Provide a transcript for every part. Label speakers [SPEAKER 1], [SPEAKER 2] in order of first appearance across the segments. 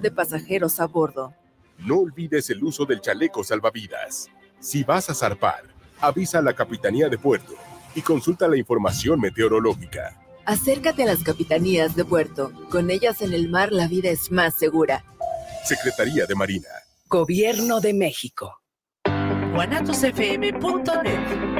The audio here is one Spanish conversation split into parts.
[SPEAKER 1] de pasajeros a bordo.
[SPEAKER 2] No olvides el uso del chaleco salvavidas. Si vas a zarpar, avisa a la Capitanía de Puerto y consulta la información meteorológica.
[SPEAKER 1] Acércate a las capitanías de puerto. Con ellas en el mar la vida es más segura.
[SPEAKER 2] Secretaría de Marina.
[SPEAKER 3] Gobierno de México.
[SPEAKER 4] guanatosfm.net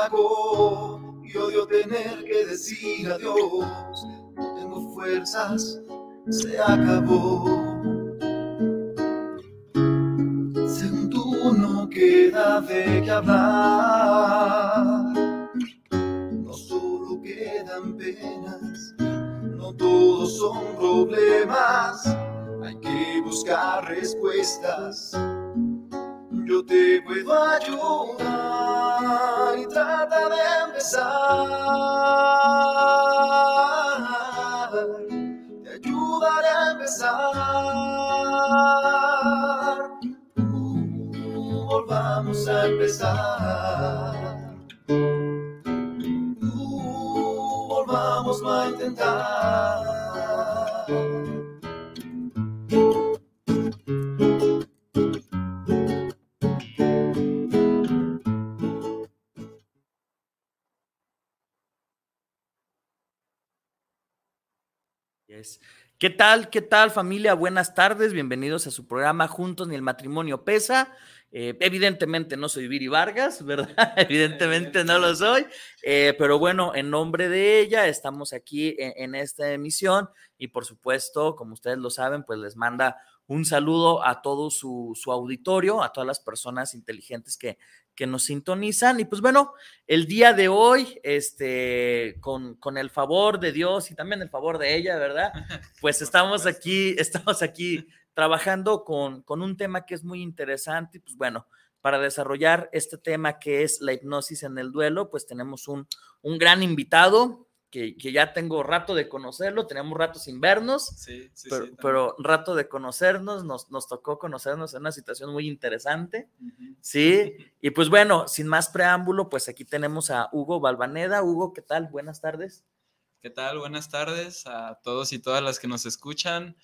[SPEAKER 5] Apagó y odio tener que decir adiós. No tengo fuerzas, se acabó. Según tú no queda de qué hablar.
[SPEAKER 6] ¿Qué tal? ¿Qué tal familia? Buenas tardes, bienvenidos a su programa Juntos ni el matrimonio pesa. Eh, evidentemente no soy Viri Vargas, ¿verdad? evidentemente no lo soy, eh, pero bueno, en nombre de ella estamos aquí en, esta emisión y por supuesto, como ustedes lo saben, pues les manda un saludo a todo su, su auditorio, a todas las personas inteligentes que, que nos sintonizan. Y pues bueno, el día de hoy, este, con, con, el favor de Dios y también el favor de ella, ¿verdad? Pues estamos aquí, estamos aquí trabajando con, con un tema que es muy interesante. Y pues bueno, para desarrollar este tema que es la hipnosis en el duelo, pues tenemos un, un gran invitado, que, ya tengo rato de conocerlo, tenemos rato sin vernos, sí, sí, pero, sí, pero, rato de conocernos, nos, nos, tocó conocernos en una situación muy interesante, ¿sí? Y pues bueno, sin más preámbulo, pues aquí tenemos a Hugo Balvaneda. Hugo, ¿qué tal? Buenas tardes.
[SPEAKER 7] ¿Qué tal? Buenas tardes a todos y todas las que nos escuchan.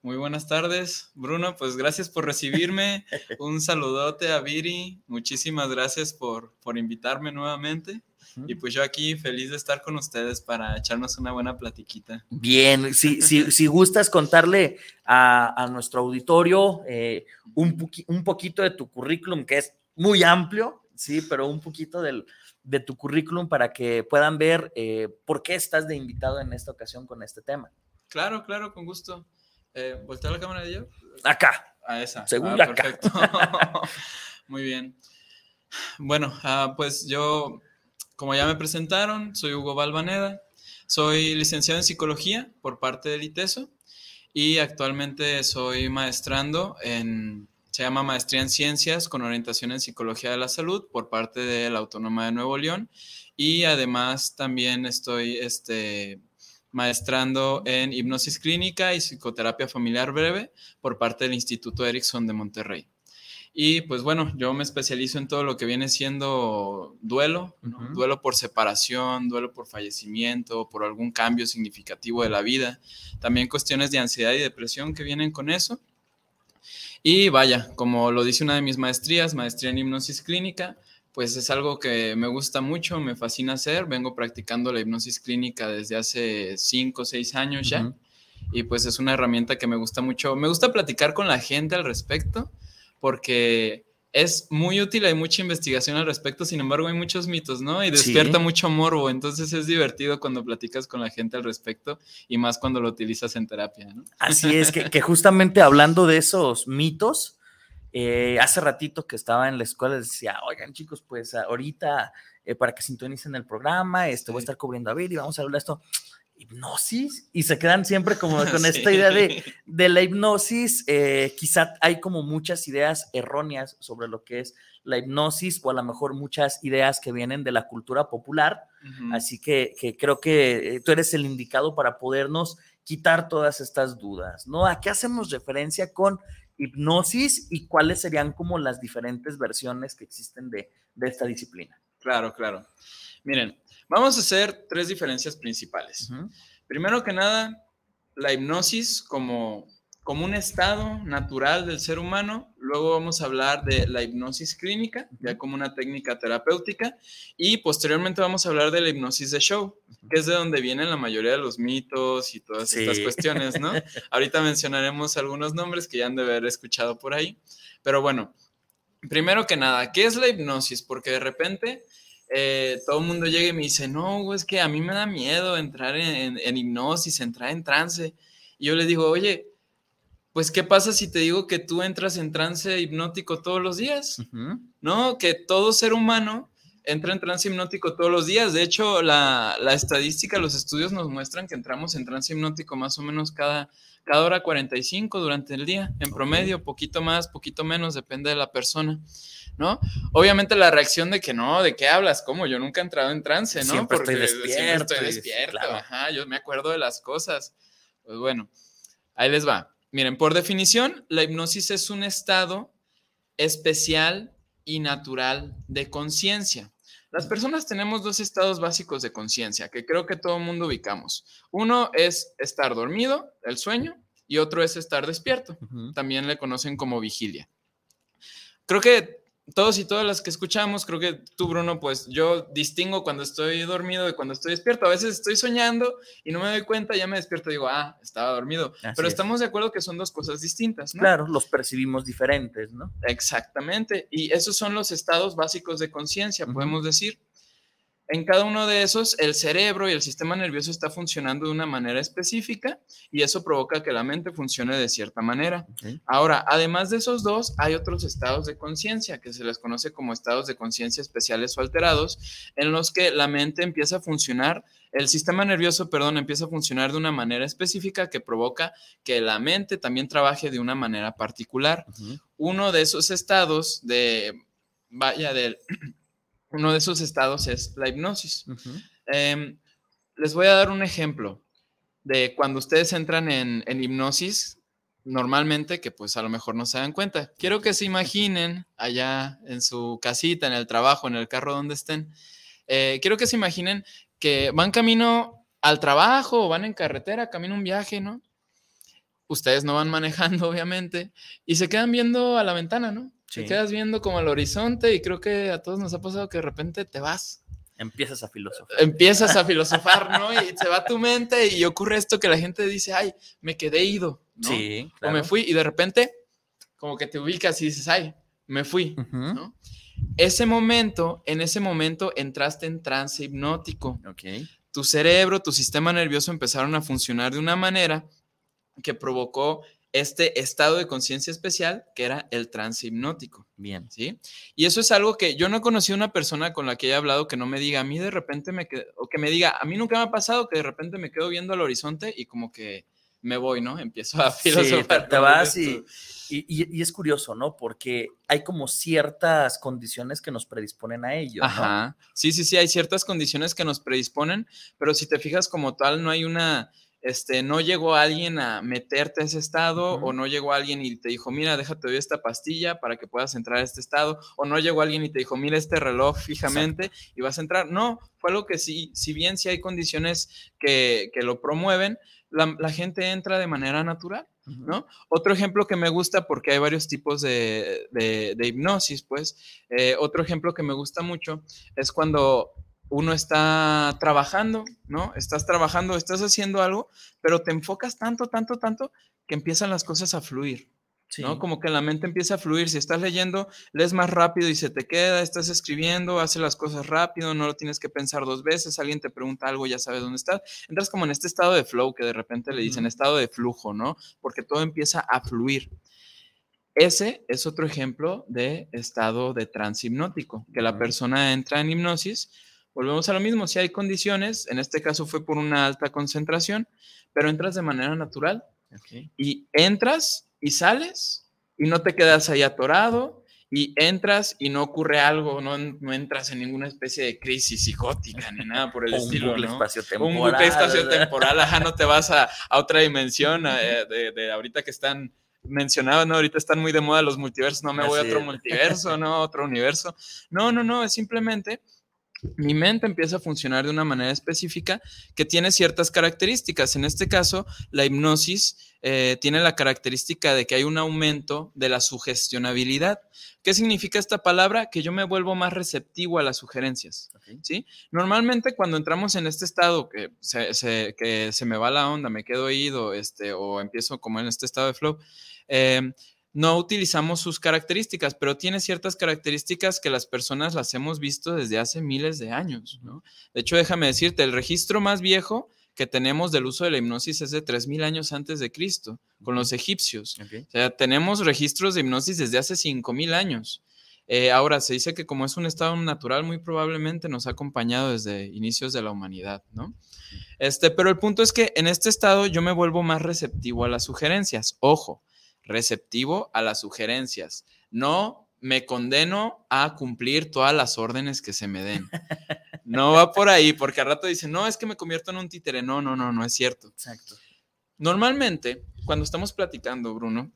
[SPEAKER 7] Muy buenas tardes, Bruno. Pues gracias por recibirme. Un saludote a Viri. Muchísimas gracias por, por invitarme nuevamente. Y pues yo aquí feliz de estar con ustedes para echarnos una buena platiquita.
[SPEAKER 6] Bien, si, si, si gustas contarle a, a nuestro auditorio eh, un, un poquito de tu currículum, que es muy amplio, sí, pero un poquito del, de tu currículum para que puedan ver eh, por qué estás de invitado en esta ocasión con este tema.
[SPEAKER 7] Claro, claro, con gusto. Eh, ¿Voltea la cámara de yo?
[SPEAKER 6] Acá.
[SPEAKER 7] A esa.
[SPEAKER 6] Según ah, acá.
[SPEAKER 7] Perfecto. Muy bien. Bueno, ah, pues yo como ya me presentaron, soy Hugo Balvaneda, Soy licenciado en psicología por parte del ITESO y actualmente soy maestrando en, se llama Maestría en Ciencias con orientación en Psicología de la Salud por parte de la Autónoma de Nuevo León y además también estoy este, maestrando en hipnosis clínica y psicoterapia familiar breve por parte del Instituto Erickson de Monterrey. Y pues bueno, yo me especializo en todo lo que viene siendo duelo, duelo por separación, duelo por fallecimiento, por algún cambio significativo de la vida, también cuestiones de ansiedad y depresión que vienen con eso. Y vaya, como lo dice una de mis maestrías, maestría en hipnosis clínica, pues es algo que me gusta mucho, me fascina hacer. Vengo practicando la hipnosis clínica desde hace cinco o seis años ya. Y pues es una herramienta que me gusta mucho. Me gusta platicar con la gente al respecto porque es muy útil, hay mucha investigación al respecto, sin embargo hay muchos mitos, ¿no? Y despierta mucho morbo, entonces es divertido cuando platicas con la gente al respecto y más cuando lo utilizas en terapia, ¿no?
[SPEAKER 6] Así es, que, que justamente hablando de esos mitos, eh, hace ratito que estaba en la escuela decía, oigan chicos, pues ahorita eh, para que sintonicen el programa, este, voy a estar cubriendo a ver y vamos a hablar de esto. Hipnosis y se quedan siempre como con esta idea de, de la hipnosis. Eh, quizá hay como muchas ideas erróneas sobre lo que es la hipnosis o a lo mejor muchas ideas que vienen de la cultura popular. Así que, que, creo que tú eres el indicado para podernos quitar todas estas dudas, ¿no? ¿A qué hacemos referencia con hipnosis y cuáles serían como las diferentes versiones que existen de, esta disciplina.
[SPEAKER 7] Claro, claro. Miren, vamos a hacer tres diferencias principales. Primero que nada, la hipnosis como como un estado natural del ser humano. Luego vamos a hablar de la hipnosis clínica, ya como una técnica terapéutica. Y posteriormente vamos a hablar de la hipnosis de show, que es de donde vienen la mayoría de los mitos y todas estas cuestiones, ¿no? Ahorita mencionaremos algunos nombres que ya han de haber escuchado por ahí. Pero bueno, primero que nada, ¿qué es la hipnosis? Porque de repente... Eh, todo el mundo llega y me dice, no, es que a mí me da miedo entrar en, en hipnosis, entrar en trance. Y yo le digo, oye, pues ¿qué pasa si te digo que tú entras en trance hipnótico todos los días? ¿No? Que todo ser humano entra en trance hipnótico todos los días. De hecho, la, estadística, los estudios nos muestran que entramos en trance hipnótico más o menos cada, cada hora 45 durante el día, en promedio, poquito más, poquito menos, depende de la persona. ¿No? Obviamente la reacción de que no, ¿de qué hablas? ¿Cómo? Yo nunca he entrado en trance, ¿no?
[SPEAKER 6] Siempre estoy despierto.
[SPEAKER 7] Siempre estoy despierto, ajá, yo me acuerdo de las cosas. Pues bueno, ahí les va. Miren, por definición, la hipnosis es un estado especial y natural de conciencia. Las personas tenemos dos estados básicos de conciencia que creo que todo el mundo ubicamos. Uno es estar dormido, el sueño, y otro es estar despierto. También le conocen como vigilia. Creo que todos y todas las que escuchamos, creo que tú, Bruno, pues yo distingo cuando estoy dormido de cuando estoy despierto. A veces estoy soñando y no me doy cuenta, ya me despierto y digo, ah, estaba dormido. Pero estamos de acuerdo que son dos cosas distintas, ¿no?
[SPEAKER 6] Claro, los percibimos diferentes, ¿no?
[SPEAKER 7] Exactamente. Y esos son los estados básicos de conciencia, podemos decir. En cada uno de esos, el cerebro y el sistema nervioso está funcionando de una manera específica y eso provoca que la mente funcione de cierta manera. Ahora, además de esos dos, hay otros estados de conciencia que se les conoce como estados de conciencia especiales o alterados, en los que la mente empieza a funcionar, el sistema nervioso, perdón, empieza a funcionar de una manera específica que provoca que la mente también trabaje de una manera particular. Uno de esos estados de, vaya, del uno de esos estados es la hipnosis. Em, les voy a dar un ejemplo de cuando ustedes entran en, hipnosis, normalmente, que pues a lo mejor no se dan cuenta. Quiero que se imaginen allá en su casita, en el trabajo, en el carro donde estén. Eh, quiero que se imaginen que van camino al trabajo o van en carretera, camino un viaje, ¿no? Ustedes no van manejando, obviamente, y se quedan viendo a la ventana, ¿no? Te quedas viendo como al horizonte y creo que a todos nos ha pasado que de repente te vas.
[SPEAKER 6] Empiezas a filosofar.
[SPEAKER 7] Empiezas a filosofar, ¿no? Y se va tu mente y ocurre esto que la gente dice, ay, me quedé ido, ¿no? Sí, O me fui y de repente como que te ubicas y dices, ay, me fui, ¿no? Ese momento, en ese momento entraste en trance hipnótico.
[SPEAKER 6] Ok.
[SPEAKER 7] Tu cerebro, tu sistema nervioso empezaron a funcionar de una manera que provocó este estado de conciencia especial que era el trance hipnótico.
[SPEAKER 6] Bien.
[SPEAKER 7] ¿Sí? Y eso es algo que yo no he conocido una persona con la que he hablado que no me diga, a mí de repente me quedo, o que me diga, a mí nunca me ha pasado que de repente me quedo viendo al horizonte y como que me voy, ¿no? Empiezo a
[SPEAKER 6] Sí,
[SPEAKER 7] filosofar.
[SPEAKER 6] te, te vas y, y- es curioso, ¿no? Porque hay como ciertas condiciones que nos predisponen a ello. ¿no?
[SPEAKER 7] Ajá. Sí, sí, sí, hay ciertas condiciones que nos predisponen, pero si te fijas como tal, no hay una, este, no llegó alguien a meterte a ese estado o no llegó alguien y te dijo, mira, déjate doy esta pastilla para que puedas entrar a este estado, o no llegó alguien y te dijo, mira este reloj fijamente y vas a entrar. No, fue algo que sí, si bien sí hay condiciones que, que lo promueven, la, la gente entra de manera natural. ¿no? Otro ejemplo que me gusta, porque hay varios tipos de, de- de hipnosis, pues, eh, otro ejemplo que me gusta mucho es cuando uno está trabajando, ¿no? Estás trabajando, estás haciendo algo, pero te enfocas tanto, tanto, tanto, que empiezan las cosas a fluir.
[SPEAKER 6] Sí.
[SPEAKER 7] ¿no? Como que la mente empieza a fluir. Si estás leyendo, lees más rápido y se te queda, estás escribiendo, haces las cosas rápido, no lo tienes que pensar dos veces, alguien te pregunta algo, ya sabes dónde estás. Entras como en este estado de flow que de repente le dicen estado de flujo, ¿no? Porque todo empieza a fluir. Ese es otro ejemplo de estado de trance hipnótico, que la persona entra en hipnosis. Volvemos a lo mismo, si hay condiciones, en este caso fue por una alta concentración, pero entras de manera natural
[SPEAKER 6] Ok.
[SPEAKER 7] y entras y sales y no te quedas ahí atorado y entras y no ocurre algo, no, no entras en ninguna especie de crisis psicótica ni nada por el
[SPEAKER 6] Un
[SPEAKER 7] estilo.
[SPEAKER 6] bucle
[SPEAKER 7] ¿no?
[SPEAKER 6] espaciotemporal,
[SPEAKER 7] Un bucle espaciotemporal, ajá, no te vas a, a otra dimensión eh, de, de ahorita que están mencionados, ¿no? Ahorita están muy de moda los multiversos, no me voy a otro
[SPEAKER 6] es.
[SPEAKER 7] multiverso, no, a otro universo. No, no, no, es simplemente mi mente empieza a funcionar de una manera específica que tiene ciertas características. En este caso, la hipnosis eh, tiene la característica de que hay un aumento de la sugestionabilidad. ¿Qué significa esta palabra? Que yo me vuelvo más receptivo a las sugerencias. ¿sí? Normalmente cuando entramos en este estado que se, se- que se me va la onda, me quedo oído este, o empiezo como en este estado de flow, eh, no utilizamos sus características, pero tiene ciertas características que las personas las hemos visto desde hace miles de años. ¿no? De hecho, déjame decirte, el registro más viejo que tenemos del uso de la hipnosis es de 3.000 años antes de Cristo, con los egipcios. O sea, tenemos registros de hipnosis desde hace 5.000 años. Eh, ahora, se dice que como es un estado natural, muy probablemente nos ha acompañado desde inicios de la humanidad, ¿no? Este, pero el punto es que en este estado yo me vuelvo más receptivo a las sugerencias. Ojo, receptivo a las sugerencias. No me condeno a cumplir todas las órdenes que se me den. No va por ahí, porque al rato dicen, no, es que me convierto en un títere. No, no, no, no es cierto.
[SPEAKER 6] Exacto.
[SPEAKER 7] Normalmente, cuando estamos platicando, Bruno,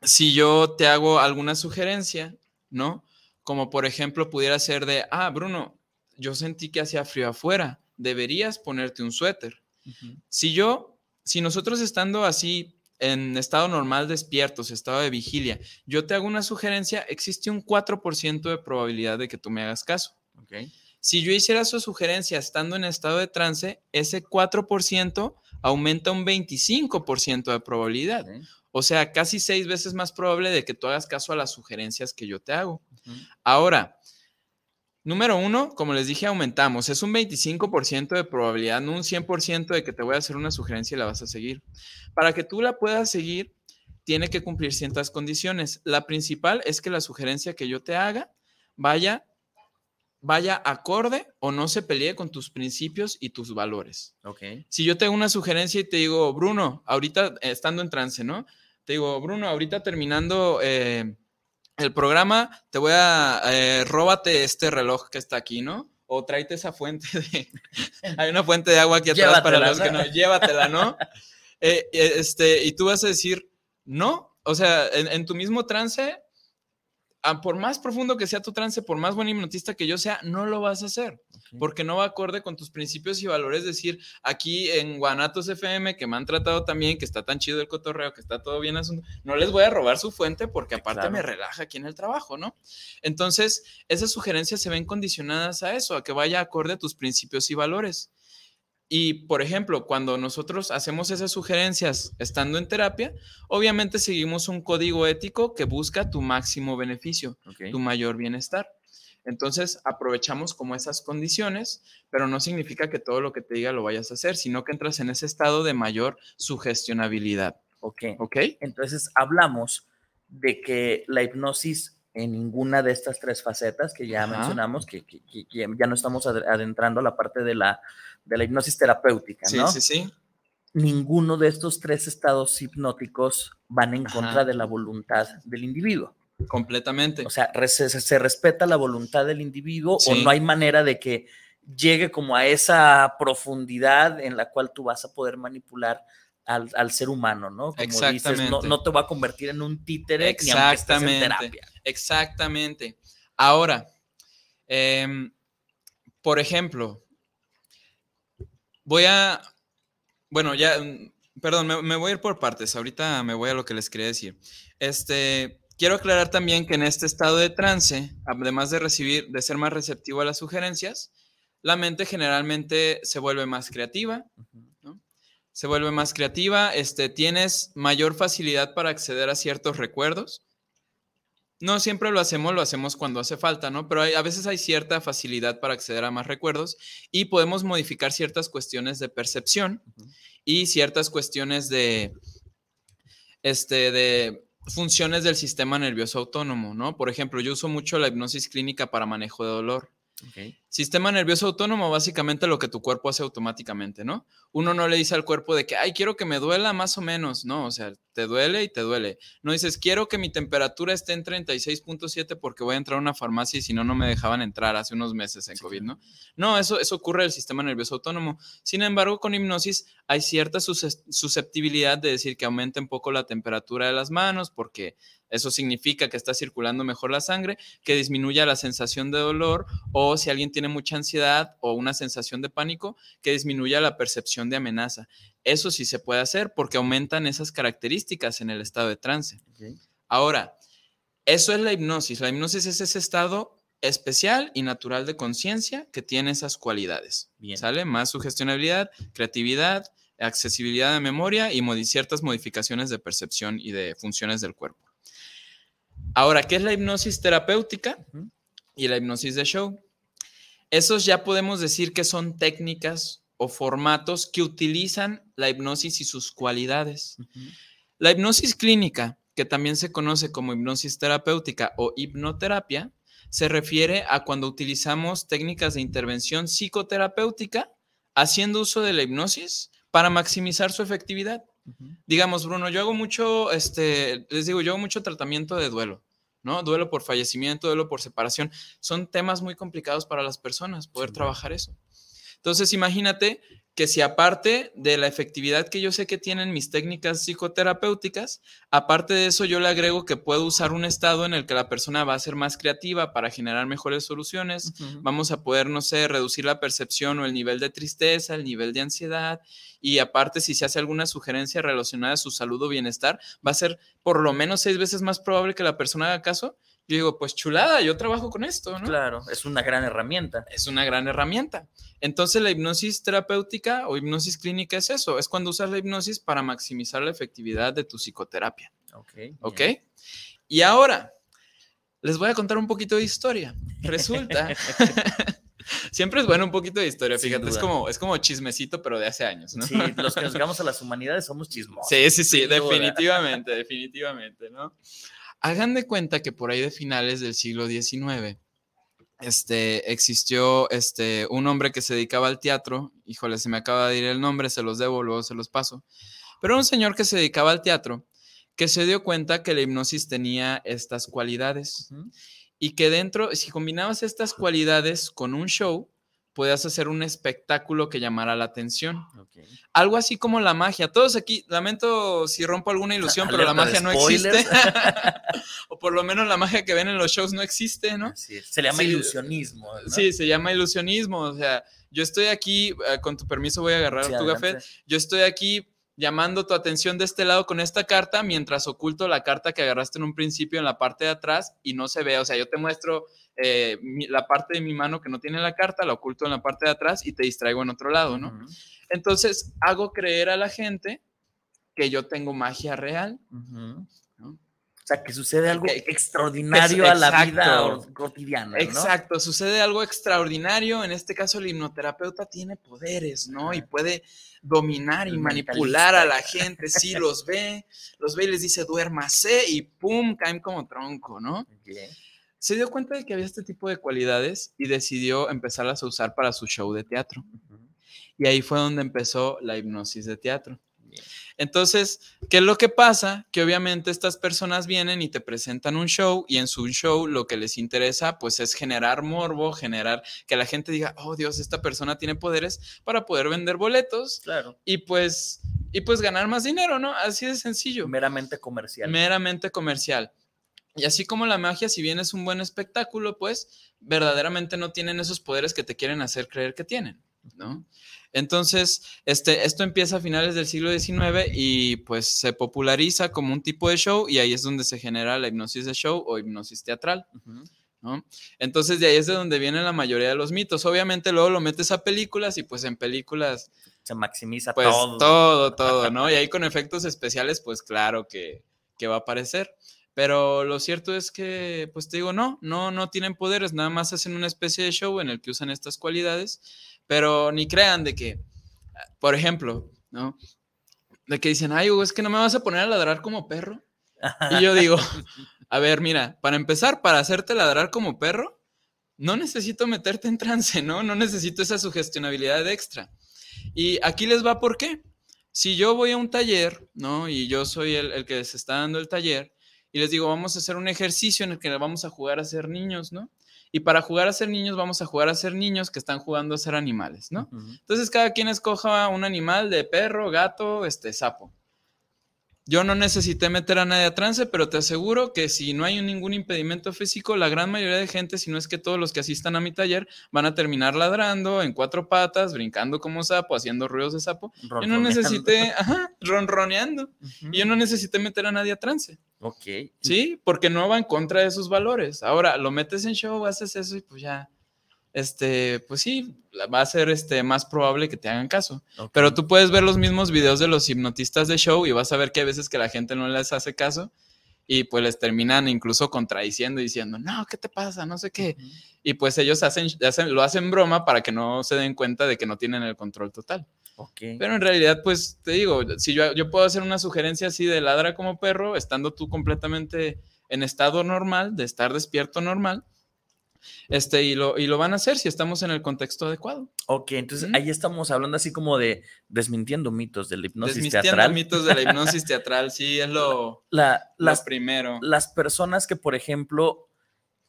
[SPEAKER 7] si yo te hago alguna sugerencia, ¿no? Como por ejemplo pudiera ser de, ah, Bruno, yo sentí que hacía frío afuera, deberías ponerte un suéter. Si yo, si nosotros estando así en estado normal despiertos, estado de vigilia, yo te hago una sugerencia, existe un 4% de probabilidad de que tú me hagas caso.
[SPEAKER 6] Ok.
[SPEAKER 7] Si yo hiciera su sugerencia estando en estado de trance, ese 4% aumenta un 25% de probabilidad. O sea, casi seis veces más probable de que tú hagas caso a las sugerencias que yo te hago. Ahora, número uno, como les dije, aumentamos. Es un 25% de probabilidad, no un 100% de que te voy a hacer una sugerencia y la vas a seguir. Para que tú la puedas seguir, tiene que cumplir ciertas condiciones. La principal es que la sugerencia que yo te haga vaya, vaya acorde o no se pelee con tus principios y tus valores.
[SPEAKER 6] Ok.
[SPEAKER 7] Si yo te hago una sugerencia y te digo, Bruno, ahorita eh, estando en trance, ¿no? Te digo, Bruno, ahorita terminando eh, el programa, te voy a, eh, róbate este reloj que está aquí, ¿no? O tráete esa fuente de... Hay una fuente de agua aquí atrás para
[SPEAKER 6] Llévatela,
[SPEAKER 7] los que
[SPEAKER 6] ¿no?
[SPEAKER 7] Llévatela, ¿no? Eh, eh, este, y tú vas a decir, no, o sea, en, en tu mismo trance, por más profundo que sea tu trance, por más buen hipnotista que yo sea, no lo vas a hacer porque no va acorde con tus principios y valores. Decir, aquí en Guanatos FM, que me han tratado también, que está tan chido el cotorreo, que está todo bien asunto, no les voy a robar su fuente porque aparte
[SPEAKER 6] claro.
[SPEAKER 7] me relaja aquí en el trabajo, ¿no? Entonces, esas sugerencias se ven condicionadas a eso, a que vaya acorde a tus principios y valores. Y, por ejemplo, cuando nosotros hacemos esas sugerencias estando en terapia, obviamente seguimos un código ético que busca tu máximo beneficio tu mayor bienestar. Entonces, aprovechamos como esas condiciones, pero no significa que todo lo que te diga lo vayas a hacer, sino que entras en ese estado de mayor sugestionabilidad.
[SPEAKER 6] Ok.
[SPEAKER 7] ¿Ok?
[SPEAKER 6] Entonces hablamos de que la hipnosis en ninguna de estas tres facetas que ya
[SPEAKER 7] Ajá.
[SPEAKER 6] mencionamos, que, que- que- que ya no estamos ad- adentrando a la parte de la, de la hipnosis terapéutica,
[SPEAKER 7] Sí,
[SPEAKER 6] ¿no?
[SPEAKER 7] sí, sí.
[SPEAKER 6] Ninguno de estos tres estados hipnóticos van en
[SPEAKER 7] Ajá.
[SPEAKER 6] contra de la voluntad del individuo.
[SPEAKER 7] Completamente.
[SPEAKER 6] O sea, se, respeta la voluntad del individuo o
[SPEAKER 7] Sí.
[SPEAKER 6] no hay manera de que llegue como a esa profundidad en la cual tú vas a poder manipular al, al ser humano, ¿no? Como dices, no,
[SPEAKER 7] Exactamente.
[SPEAKER 6] no te va a convertir en un títere ni aunque estés en
[SPEAKER 7] Exactamente.
[SPEAKER 6] terapia.
[SPEAKER 7] Exactamente. Ahora, em, por ejemplo, voy a, bueno, ya, mm, perdón, me, me voy a ir por partes. Ahorita me voy a lo que les quería decir. Este, quiero aclarar también que en este estado de trance, además de recibir, de ser más receptivo a las sugerencias, la mente generalmente se vuelve más creativa. Se vuelve más creativa, este, tienes mayor facilidad para acceder a ciertos recuerdos. No siempre lo hacemos, lo hacemos cuando hace falta, ¿no? Pero hay- a veces hay cierta facilidad para acceder a más recuerdos y podemos modificar ciertas cuestiones de percepción y ciertas cuestiones de, este, de funciones del sistema nervioso autónomo, ¿no? Por ejemplo, yo uso mucho la hipnosis clínica para manejo de dolor. Sistema nervioso autónomo, básicamente lo que tu cuerpo hace automáticamente, ¿no? Uno no le dice al cuerpo de que, ay, quiero que me duela más o menos, ¿no? O sea, te duele y te duele. No dices, quiero que mi temperatura esté en 36.7 porque voy a entrar a una farmacia y si no, no me dejaban entrar hace unos meses en COVID, ¿no? No, eso, eso ocurre en el sistema nervioso autónomo. Sin embargo, con hipnosis hay cierta sus- susceptibilidad de decir que aumente un poco la temperatura de las manos porque eso significa que está circulando mejor la sangre, que disminuya la sensación de dolor o si alguien tiene mucha ansiedad o una sensación de pánico, que disminuya la percepción de amenaza. Eso sí se puede hacer porque aumentan esas características en el estado de trance. Ahora, eso es la hipnosis. La hipnosis es ese estado especial y natural de conciencia que tiene esas cualidades. ¿Sale? Más sugestionabilidad, creatividad, accesibilidad de memoria y ciertas modificaciones de percepción y de funciones del cuerpo. Ahora, ¿qué es la hipnosis terapéutica y la hipnosis de show? Esos ya podemos decir que son técnicas o formatos que utilizan la hipnosis y sus cualidades. La hipnosis clínica, que también se conoce como hipnosis terapéutica o hipnoterapia, se refiere a cuando utilizamos técnicas de intervención psicoterapéutica haciendo uso de la hipnosis para maximizar su efectividad. Digamos, Bruno, yo hago mucho, este, les digo, yo hago mucho tratamiento de duelo, ¿no? Duelo por fallecimiento, duelo por separación. Son temas muy complicados para las personas poder trabajar eso. Entonces, imagínate que si aparte de la efectividad que yo sé que tienen mis técnicas psicoterapéuticas, aparte de eso yo le agrego que puedo usar un estado en el que la persona va a ser más creativa para generar mejores soluciones, vamos a poder, no sé, reducir la percepción o el nivel de tristeza, el nivel de ansiedad, y aparte si se hace alguna sugerencia relacionada a su salud o bienestar, va a ser por lo menos seis veces más probable que la persona haga caso. Yo digo, pues chulada, yo trabajo con esto, ¿no?
[SPEAKER 6] Claro, es una gran herramienta.
[SPEAKER 7] Es una gran herramienta. Entonces la hipnosis terapéutica o hipnosis clínica es eso, es cuando usas la hipnosis para maximizar la efectividad de tu psicoterapia.
[SPEAKER 6] Ok.
[SPEAKER 7] ¿Ok? Y ahora, les voy a contar un poquito de historia. Resulta, siempre es bueno un poquito de historia,
[SPEAKER 6] Sin
[SPEAKER 7] fíjate, es como, es como chismecito, pero de hace años, ¿no?
[SPEAKER 6] Sí, los que nos llegamos a las humanidades somos chismosos.
[SPEAKER 7] Sí, sí, sí,
[SPEAKER 6] sin duda.
[SPEAKER 7] definitivamente, definitivamente, ¿no? Hagan de cuenta que por ahí de finales del siglo XIX, este, existió este, un hombre que se dedicaba al teatro, híjole, se me acaba de ir el nombre, se los debo, luego se los paso, pero un señor que se dedicaba al teatro, que se dio cuenta que la hipnosis tenía estas cualidades y que dentro, si combinabas estas cualidades con un show, podías hacer un espectáculo que llamara la atención. Algo así como la magia. Todos aquí, lamento si rompo alguna ilusión, pero la magia no existe. o por lo menos la magia que ven en los shows no existe, ¿no?
[SPEAKER 6] Se le llama
[SPEAKER 7] Sí,
[SPEAKER 6] ilusionismo. ¿no?
[SPEAKER 7] Sí, se llama ilusionismo. O sea, yo estoy aquí, eh, con tu permiso voy a agarrar
[SPEAKER 6] Sí,
[SPEAKER 7] tu
[SPEAKER 6] adelante.
[SPEAKER 7] café. Yo estoy aquí llamando tu atención de este lado con esta carta mientras oculto la carta que agarraste en un principio en la parte de atrás y no se ve. O sea, yo te muestro eh, mi- la parte de mi mano que no tiene la carta, la oculto en la parte de atrás y te distraigo en otro lado, ¿no? Entonces hago creer a la gente que yo tengo magia real.
[SPEAKER 6] Sea, que sucede algo extraordinario a la vida
[SPEAKER 7] exacto.
[SPEAKER 6] cotidiana, ¿no?
[SPEAKER 7] Exacto, sucede algo extraordinario. En este caso, el hipnoterapeuta tiene poderes, ¿no? Y puede dominar y
[SPEAKER 6] El
[SPEAKER 7] manipular a la gente. Sí, los ve, los ve y les dice, duérmase, y pum, caen como tronco, ¿no?
[SPEAKER 6] Ok.
[SPEAKER 7] Se dio cuenta de que había este tipo de cualidades y decidió empezarlas a usar para su show de teatro. Y ahí fue donde empezó la hipnosis de teatro. Entonces, ¿qué es lo que pasa? Que obviamente estas personas vienen y te presentan un show y en su show lo que les interesa pues es generar morbo, generar que la gente diga, oh Dios, esta persona tiene poderes para poder vender boletos
[SPEAKER 6] Claro.
[SPEAKER 7] y pues, y pues ganar más dinero, ¿no? Así de sencillo.
[SPEAKER 6] Meramente comercial.
[SPEAKER 7] Meramente comercial. Y así como la magia, si bien es un buen espectáculo, pues verdaderamente no tienen esos poderes que te quieren hacer creer que tienen, ¿no? Entonces, este, esto empieza a finales del siglo XIX y pues se populariza como un tipo de show y ahí es donde se genera la hipnosis de show o hipnosis teatral. ¿no? Entonces, de ahí es de donde vienen la mayoría de los mitos. Obviamente, luego lo metes a películas y pues en películas
[SPEAKER 6] Se maximiza
[SPEAKER 7] pues
[SPEAKER 6] todo.
[SPEAKER 7] todo, todo, ¿no? Y ahí con efectos especiales, pues claro que, que va a aparecer. Pero lo cierto es que, pues te digo, no, no, no tienen poderes, nada más hacen una especie de show en el que usan estas cualidades, pero ni crean de que, por ejemplo, ¿no? De que dicen, ay, Hugo, es que no me vas a poner a ladrar como perro. Y yo digo, a ver, mira, para empezar, para hacerte ladrar como perro, no necesito meterte en trance, ¿no? No necesito esa sugestionabilidad extra. Y aquí les va por qué. Si yo voy a un taller, ¿no? Y yo soy el, el que les está dando el taller, y les digo, vamos a hacer un ejercicio en el que vamos a jugar a ser niños, ¿no? Y para jugar a ser niños, vamos a jugar a ser niños que están jugando a ser animales, ¿no? Entonces cada quien escoja un animal de perro, gato, este, sapo. Yo no necesité meter a nadie a trance, pero te aseguro que si no hay ningún impedimento físico, la gran mayoría de gente, si no es que todos los que asistan a mi taller, van a terminar ladrando en cuatro patas, brincando como sapo, haciendo ruidos de sapo. Yo no necesité, ajá, ronroneando. Y yo no necesité meter a nadie a trance.
[SPEAKER 6] Ok.
[SPEAKER 7] Sí, porque no va en contra de sus valores. Ahora, lo metes en show, haces eso y pues ya, este, pues sí, va a ser este, más probable que te hagan caso. Pero tú puedes ver los mismos videos de los hipnotistas de show y vas a ver que hay veces que la gente no les hace caso y pues les terminan incluso contradiciendo diciendo, no, ¿qué te pasa? No sé qué. Y pues ellos hacen, hacen, lo hacen broma para que no se den cuenta de que no tienen el control total. Pero en realidad, pues te digo, si yo, yo puedo hacer una sugerencia así de ladra como perro, estando tú completamente en estado normal, de estar despierto normal, este, y lo, y lo van a hacer si estamos en el contexto adecuado.
[SPEAKER 6] Ok, entonces ahí estamos hablando así como de desmintiendo mitos de la hipnosis
[SPEAKER 7] Desmintiendo
[SPEAKER 6] teatral.
[SPEAKER 7] mitos de la hipnosis teatral, sí, es lo,
[SPEAKER 6] La-
[SPEAKER 7] lo
[SPEAKER 6] las,
[SPEAKER 7] primero.
[SPEAKER 6] las personas que, por ejemplo,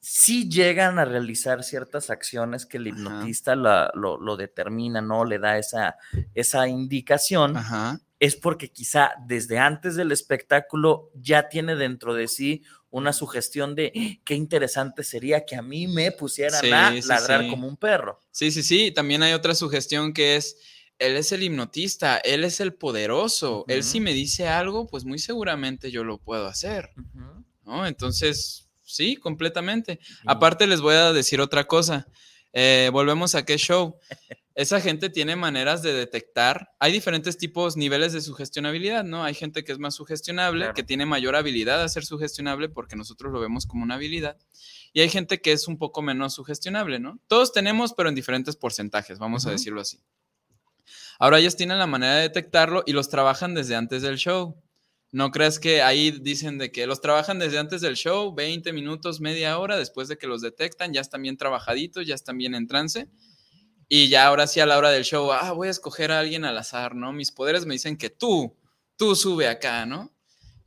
[SPEAKER 6] sí llegan a realizar ciertas acciones que el hipnotista la- lo, lo determina, ¿no? Le da esa, esa indicación,
[SPEAKER 7] Ajá.
[SPEAKER 6] Es porque quizá desde antes del espectáculo ya tiene dentro de sí una sugestión de "Ah, qué interesante sería que a mí me pusieran
[SPEAKER 7] Sí,
[SPEAKER 6] a ladrar
[SPEAKER 7] sí.
[SPEAKER 6] como un perro.
[SPEAKER 7] Sí, sí, sí. También hay otra sugestión que es, él es el hipnotista, él es el poderoso. Él si me dice algo, pues muy seguramente yo lo puedo hacer. ¿no? Entonces, sí, completamente. Aparte les voy a decir otra cosa. Eh, volvemos a qué show. Esa gente tiene maneras de detectar. Hay diferentes tipos, niveles de sugestionabilidad, ¿no? Hay gente que es más sugestionable,
[SPEAKER 6] Claro.
[SPEAKER 7] que tiene mayor habilidad a ser sugestionable porque nosotros lo vemos como una habilidad. Y hay gente que es un poco menos sugestionable, ¿no? Todos tenemos, pero en diferentes porcentajes, vamos a decirlo así. Ahora ellos tienen la manera de detectarlo y los trabajan desde antes del show. No creas que ahí dicen de que los trabajan desde antes del show, 20 minutos, media hora, después de que los detectan, ya están bien trabajaditos, ya están bien en trance. Y ya ahora sí a la hora del show, ah, voy a escoger a alguien al azar, ¿no? Mis poderes me dicen que tú, tú sube acá, ¿no?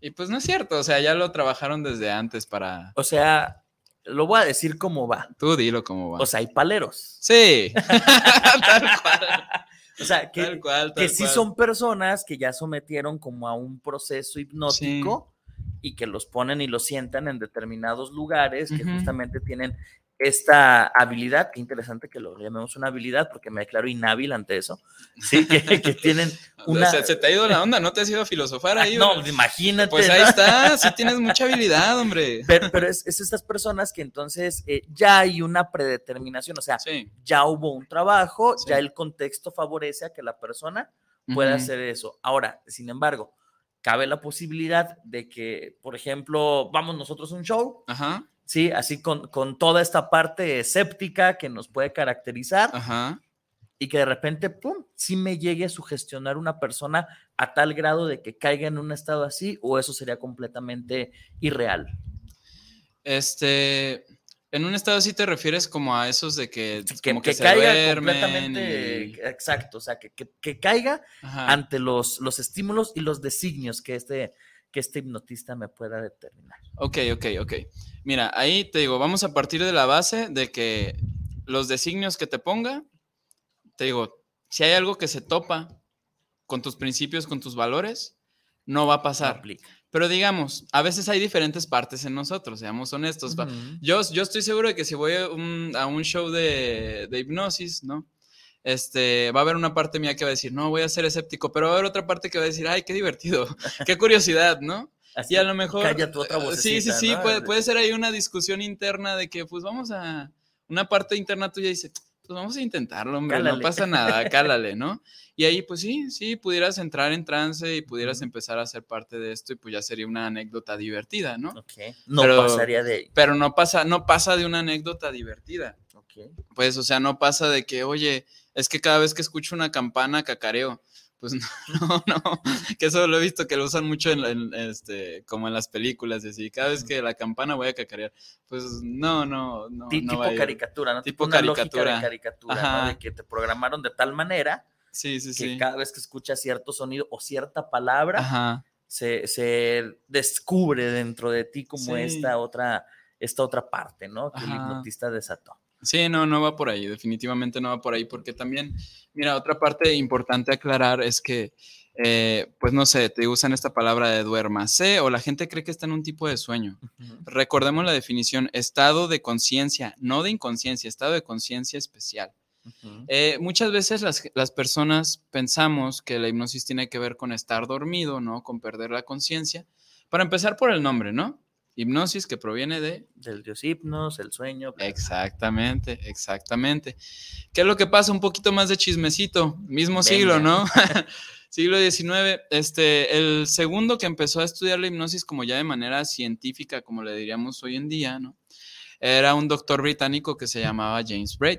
[SPEAKER 7] Y pues no es cierto, o sea, ya lo trabajaron desde antes para...
[SPEAKER 6] O sea, lo voy a decir como va.
[SPEAKER 7] Tú dilo cómo va.
[SPEAKER 6] O sea, hay paleros.
[SPEAKER 7] sí, tal cual.
[SPEAKER 6] O sea, que,
[SPEAKER 7] tal cual,
[SPEAKER 6] que
[SPEAKER 7] tal
[SPEAKER 6] sí
[SPEAKER 7] cual.
[SPEAKER 6] son personas que ya sometieron como a un proceso hipnótico y que los ponen y los sientan en determinados lugares que
[SPEAKER 7] Ujú.
[SPEAKER 6] justamente tienen esta habilidad, qué interesante que lo llamemos una habilidad porque me declaro inhábil ante eso, sí, que, que tienen una...
[SPEAKER 7] Se, se te ha ido la onda, ¿no te has ido a filosofar ahí?
[SPEAKER 6] no,
[SPEAKER 7] güey?
[SPEAKER 6] imagínate.
[SPEAKER 7] Pues ahí
[SPEAKER 6] ¿no?
[SPEAKER 7] está, sí tienes mucha habilidad, hombre.
[SPEAKER 6] Pero, pero es, es estas personas que entonces eh, ya hay una predeterminación, o sea,
[SPEAKER 7] Sí.
[SPEAKER 6] ya hubo un trabajo,
[SPEAKER 7] Sí.
[SPEAKER 6] ya el contexto favorece a que la persona pueda
[SPEAKER 7] Ujú.
[SPEAKER 6] hacer eso. Ahora, sin embargo, cabe la posibilidad de que, por ejemplo, vamos nosotros a un show,
[SPEAKER 7] Ajá,
[SPEAKER 6] ¿sí? Así con, con toda esta parte escéptica que nos puede caracterizar
[SPEAKER 7] ajá.
[SPEAKER 6] y que de repente, pum, sí me llegue a sugestionar una persona a tal grado de que caiga en un estado así o eso sería completamente irreal.
[SPEAKER 7] Este, en un estado así te refieres como a esos de que,
[SPEAKER 6] Que,
[SPEAKER 7] como que,
[SPEAKER 6] que
[SPEAKER 7] se
[SPEAKER 6] caiga completamente,
[SPEAKER 7] y-
[SPEAKER 6] exacto, o sea, que, que- que caiga
[SPEAKER 7] Ajá.
[SPEAKER 6] ante los, los estímulos y los designios que este, que este hipnotista me pueda determinar.
[SPEAKER 7] Ok, ok, ok. Mira, ahí te digo, vamos a partir de la base de que los designios que te ponga, te digo, si hay algo que se topa con tus principios, con tus valores, no va a pasar.
[SPEAKER 6] aplica.
[SPEAKER 7] Pero digamos, a veces hay diferentes partes en nosotros, seamos honestos. Yo, yo estoy seguro de que si voy a un, a un show de, de hipnosis, ¿no? Este, va a haber una parte mía que va a decir, no, voy a ser escéptico, pero va a haber otra parte que va a decir, ay, qué divertido, qué curiosidad, ¿no?
[SPEAKER 6] Así,
[SPEAKER 7] Y a lo mejor...
[SPEAKER 6] Calla tu otra
[SPEAKER 7] eh,
[SPEAKER 6] vocecita,
[SPEAKER 7] Sí, sí, sí,
[SPEAKER 6] ¿no?
[SPEAKER 7] puede, puede ser ahí una discusión interna de que, pues vamos a... Una parte interna tuya dice, pues vamos a intentarlo, hombre, no pasa nada, cálale, ¿no? Y ahí, pues sí, sí, pudieras entrar en trance y pudieras empezar a ser parte de esto y pues ya sería una anécdota divertida, ¿no?
[SPEAKER 6] Ok, No
[SPEAKER 7] Pero-
[SPEAKER 6] pasaría de ahí.
[SPEAKER 7] Pero no pasa, no pasa de una anécdota divertida.
[SPEAKER 6] Ok.
[SPEAKER 7] Pues, o sea, no pasa de que, oye, es que cada vez que escucho una campana cacareo. Pues no, no, no, que eso lo he visto que lo usan mucho en, en, este, como en las películas, y así, cada vez que la campana voy a cacarear, pues no, no, no. No
[SPEAKER 6] tipo caricatura, ¿no?
[SPEAKER 7] Tipo
[SPEAKER 6] una
[SPEAKER 7] caricatura.
[SPEAKER 6] de caricatura, ¿no? De que te programaron de tal manera
[SPEAKER 7] Sí, sí,
[SPEAKER 6] que
[SPEAKER 7] sí.
[SPEAKER 6] cada vez que escuchas cierto sonido o cierta palabra,
[SPEAKER 7] Ajá.
[SPEAKER 6] se, se descubre dentro de ti como esta otra, esta otra parte, ¿no? Que el hipnotista desató.
[SPEAKER 7] Sí, no, no va por ahí, definitivamente no va por ahí, porque también, mira, otra parte importante aclarar es que, eh, pues no sé, te usan esta palabra de duérmase o la gente cree que está en un tipo de sueño. Recordemos la definición, estado de conciencia, no de inconsciencia, estado de conciencia especial. Eh, muchas veces las, las personas pensamos que la hipnosis tiene que ver con estar dormido, ¿no? Con perder la conciencia. Para empezar por el nombre, ¿no? Hipnosis que proviene de
[SPEAKER 6] Del dios hipnos, el sueño. bla.
[SPEAKER 7] Exactamente, exactamente. ¿Qué es lo que pasa? Un poquito más de chismecito, mismo siglo. ¿no? siglo XIX, este, el segundo que empezó a estudiar la hipnosis como ya de manera científica, como le diríamos hoy en día, ¿no? Era un doctor británico que se llamaba James Braid.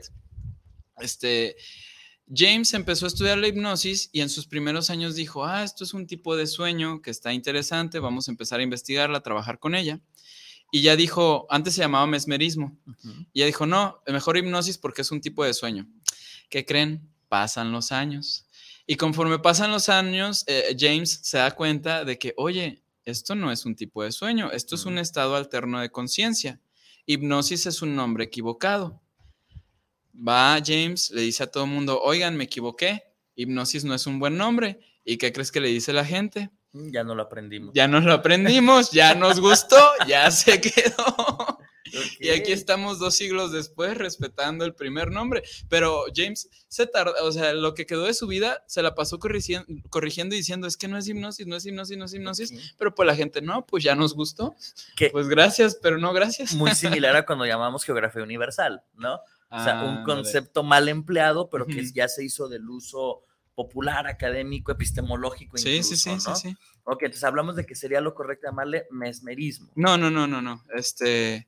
[SPEAKER 7] Este, James empezó a estudiar la hipnosis y en sus primeros años dijo, ah, esto es un tipo de sueño que está interesante, vamos a empezar a investigarla, a trabajar con ella. Y ya dijo, antes se llamaba mesmerismo, y ella dijo, no, mejor hipnosis porque es un tipo de sueño. ¿Qué creen? Pasan los años. Y conforme pasan los años, eh, James se da cuenta de que, oye, esto no es un tipo de sueño, esto es un estado alterno de conciencia. Hipnosis es un nombre equivocado. Va James, le dice a todo el mundo, oigan, me equivoqué, hipnosis no es un buen nombre. ¿Y qué crees que le dice la gente?
[SPEAKER 6] Mm, Ya no lo aprendimos.
[SPEAKER 7] Ya nos lo aprendimos, ya nos gustó, ya se quedó. Y aquí estamos dos siglos después respetando el primer nombre. Pero James se tardó, o sea, lo que quedó de su vida se la pasó corrigiendo, corrigiendo y diciendo, es que no es hipnosis, no es hipnosis, no es hipnosis. Pero pues la gente, no, pues ya nos gustó.
[SPEAKER 6] Que
[SPEAKER 7] Pues gracias, pero no gracias.
[SPEAKER 6] muy similar a cuando llamamos geografía universal, ¿no? O sea, un concepto mal empleado, pero que ya se hizo del uso popular, académico, epistemológico.
[SPEAKER 7] Sí, sí,
[SPEAKER 6] incluso,
[SPEAKER 7] sí,
[SPEAKER 6] ¿no?
[SPEAKER 7] sí, sí.
[SPEAKER 6] Ok, entonces hablamos de que sería lo correcto llamarle mesmerismo.
[SPEAKER 7] No, no, no, no, no. Este.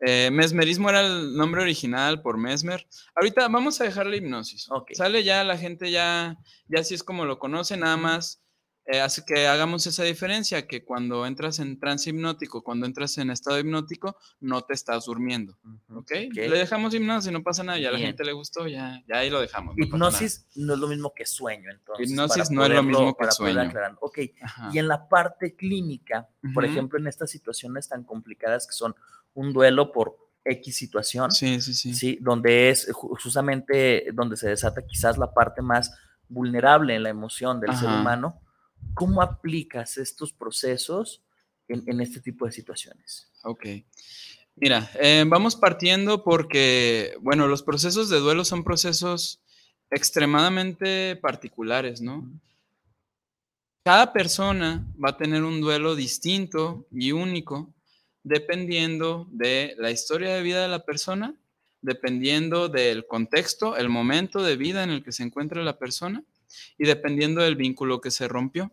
[SPEAKER 7] eh, mesmerismo era el nombre original por Mesmer. Ahorita vamos a dejar la hipnosis.
[SPEAKER 6] Ok.
[SPEAKER 7] Sale ya, la gente ya, ya así es como lo conoce, nada más. Eh, hace que hagamos esa diferencia, que cuando entras en trance hipnótico, cuando entras en estado hipnótico, no te estás durmiendo.
[SPEAKER 6] Ujú,
[SPEAKER 7] ¿Ok?
[SPEAKER 6] ok.
[SPEAKER 7] Le dejamos hipnosis, no pasa nada, ya a la gente le gustó, ya, ya ahí lo dejamos. no.
[SPEAKER 6] Hipnosis no es lo mismo que sueño, entonces.
[SPEAKER 7] Hipnosis no es lo mismo que
[SPEAKER 6] para
[SPEAKER 7] sueño.
[SPEAKER 6] aclarar. Ok,
[SPEAKER 7] Ajá.
[SPEAKER 6] y en la parte clínica, por ejemplo, en estas situaciones tan complicadas que son un duelo por X situación,
[SPEAKER 7] Sí, sí, sí.
[SPEAKER 6] ¿sí? donde es ju- justamente donde se desata quizás la parte más vulnerable en la emoción del ser humano, ¿cómo aplicas estos procesos en, en este tipo de situaciones?
[SPEAKER 7] Ok. Mira, eh, vamos partiendo porque, bueno, los procesos de duelo son procesos extremadamente particulares, ¿no? Cada persona va a tener un duelo distinto y único dependiendo de la historia de vida de la persona, dependiendo del contexto, el momento de vida en el que se encuentra la persona y dependiendo del vínculo que se rompió.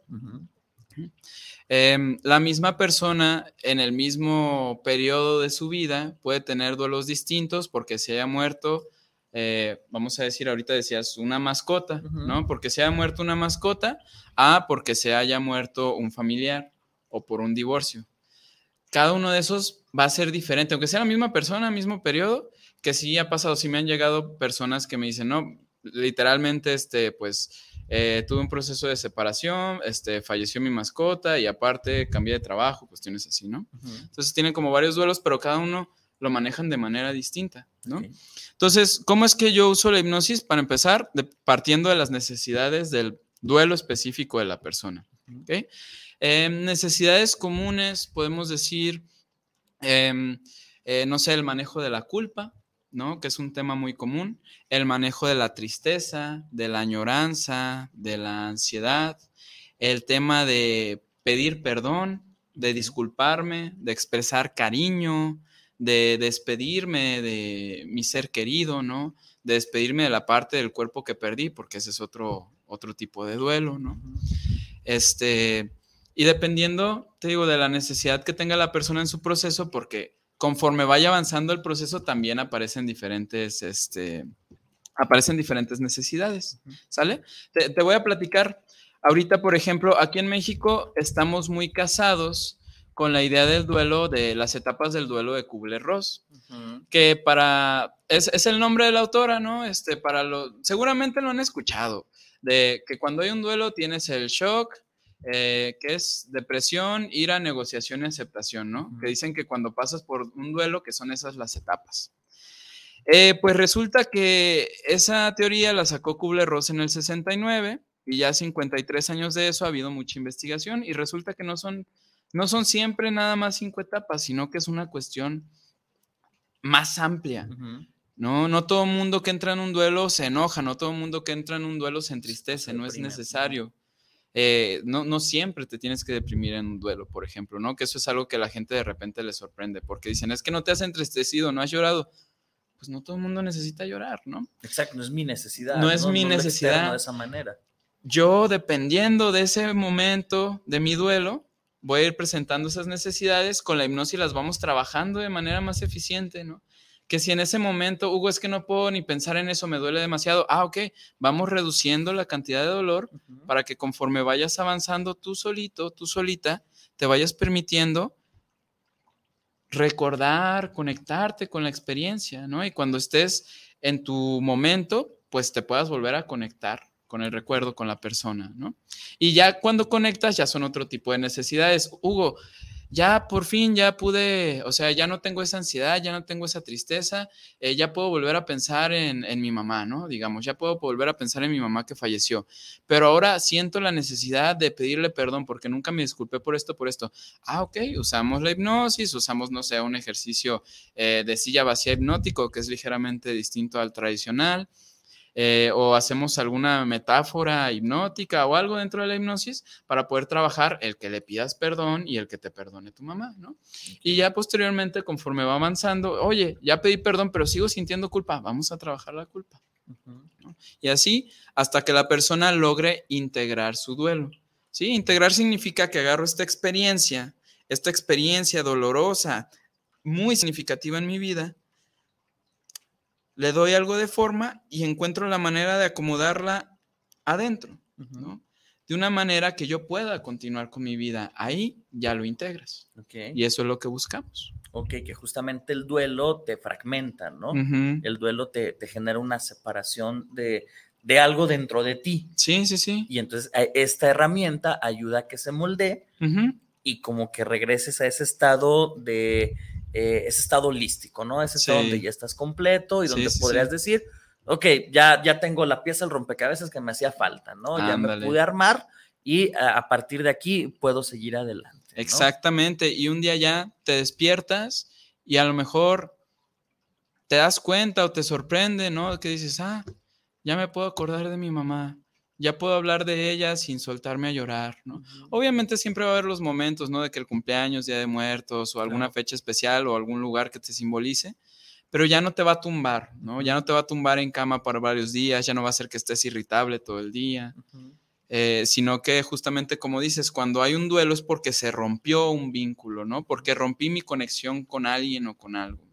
[SPEAKER 7] Em, la misma persona en el mismo periodo de su vida puede tener duelos distintos porque se haya muerto, eh, vamos a decir, ahorita decías una mascota, ¿no? Porque se haya muerto una mascota, a porque se haya muerto un familiar o por un divorcio. Cada uno de esos va a ser diferente, aunque sea la misma persona, mismo periodo, que sí ha pasado, sí me han llegado personas que me dicen, no, literalmente, este, pues, eh, tuve un proceso de separación, este, falleció mi mascota y aparte cambié de trabajo, cuestiones así, ¿no? Entonces tienen como varios duelos, pero cada uno lo manejan de manera distinta, ¿no? Entonces, ¿cómo es que yo uso la hipnosis? Para empezar, partiendo de las necesidades del duelo específico de la persona, ¿ok? Em, necesidades comunes, podemos decir, em, eh, no sé, el manejo de la culpa, ¿no? Que es un tema muy común. El manejo de la tristeza, de la añoranza, de la ansiedad. El tema de pedir perdón, de disculparme, de expresar cariño, de despedirme de mi ser querido, ¿no? De despedirme de la parte del cuerpo que perdí, porque ese es otro, otro tipo de duelo, ¿no? Este, y dependiendo, te digo, de la necesidad que tenga la persona en su proceso, porque conforme vaya avanzando el proceso también aparecen diferentes, este, aparecen diferentes necesidades, ¿sale? Te, voy a platicar, ahorita, por ejemplo, aquí en México estamos muy casados con la idea del duelo, de las etapas del duelo de Kubler-Ross, que para, es, es, el nombre de la autora, ¿no? Este, para lo, seguramente lo han escuchado, de que cuando hay un duelo tienes el shock, eh, que es depresión, ira, negociación y aceptación, ¿no? Que dicen que cuando pasas por un duelo, que son esas las etapas. Eh, pues resulta que esa teoría la sacó Kubler-Ross en el 69 y ya 53 años de eso ha habido mucha investigación y resulta que no son, no son siempre nada más cinco etapas, sino que es una cuestión más amplia. No, no todo mundo que entra en un duelo se enoja, no todo mundo que entra en un duelo se entristece, no es necesario. Eh, no, no siempre te tienes que deprimir en un duelo, por ejemplo, ¿no? Que eso es algo que a la gente de repente le sorprende, porque dicen, es que no te has entristecido, no has llorado. Pues no todo el mundo necesita llorar, ¿no?
[SPEAKER 6] Exacto, no es mi necesidad.
[SPEAKER 7] No es mi necesidad.
[SPEAKER 6] De esa manera.
[SPEAKER 7] Yo, dependiendo de ese momento de mi duelo, voy a ir presentando esas necesidades, con la hipnosis las vamos trabajando de manera más eficiente, ¿no? Que si en ese momento, Hugo, es que no puedo ni pensar en eso, me duele demasiado, ah, ok, vamos reduciendo la cantidad de dolor para que conforme vayas avanzando tú solito, tú solita, te vayas permitiendo recordar, conectarte con la experiencia, ¿no? Y cuando estés en tu momento, pues te puedas volver a conectar con el recuerdo, con la persona, ¿no? Y ya cuando conectas, ya son otro tipo de necesidades. Hugo, ya por fin ya pude, o sea, ya no tengo esa ansiedad, ya no tengo esa tristeza, eh, ya puedo volver a pensar en, mi mamá, ¿no? Digamos, ya puedo volver a pensar en mi mamá que falleció, pero ahora siento la necesidad de pedirle perdón porque nunca me disculpé por esto, por esto. Ah, ok, usamos la hipnosis, usamos, no sé, un ejercicio eh, de silla vacía hipnótico que es ligeramente distinto al tradicional. Eh, o hacemos alguna metáfora hipnótica o algo dentro de la hipnosis para poder trabajar el que le pidas perdón y el que te perdone tu mamá, ¿no? Y ya posteriormente, conforme va avanzando, oye, ya pedí perdón, pero sigo sintiendo culpa, vamos a trabajar la culpa. Y así hasta que la persona logre integrar su duelo. ¿Sí? Integrar significa que agarro esta experiencia, esta experiencia dolorosa, muy significativa en mi vida, le doy algo de forma y encuentro la manera de acomodarla adentro, ¿no? De una manera que yo pueda continuar con mi vida. Ahí ya lo integras. Y eso es lo que buscamos.
[SPEAKER 6] Ok, que justamente el duelo te fragmenta, ¿no? El duelo te, genera una separación de, de, algo dentro de ti.
[SPEAKER 7] Sí, sí, sí.
[SPEAKER 6] Y entonces eh, esta herramienta ayuda a que se moldee y como que regreses a ese estado de eh, ese estado holístico, ¿no? Ese estado donde ya estás completo y donde podrías decir, ok, ya, ya tengo la pieza, el rompecabezas que me hacía falta, ¿no? Ya me pude armar y a, partir de aquí puedo seguir adelante.
[SPEAKER 7] Exactamente, y un día ya te despiertas y a lo mejor te das cuenta o te sorprende, ¿no? Que dices, ah, ya me puedo acordar de mi mamá, ya puedo hablar de ella sin soltarme a llorar, ¿no? Obviamente siempre va a haber los momentos, ¿no? De que el cumpleaños, Día de Muertos o alguna fecha especial o algún lugar que te simbolice, pero ya no te va a tumbar, ¿no? Ya no te va a tumbar en cama por varios días, ya no va a ser que estés irritable todo el día. eh, sino que justamente como dices, cuando hay un duelo es porque se rompió un vínculo, ¿no? Porque rompí mi conexión con alguien o con algo.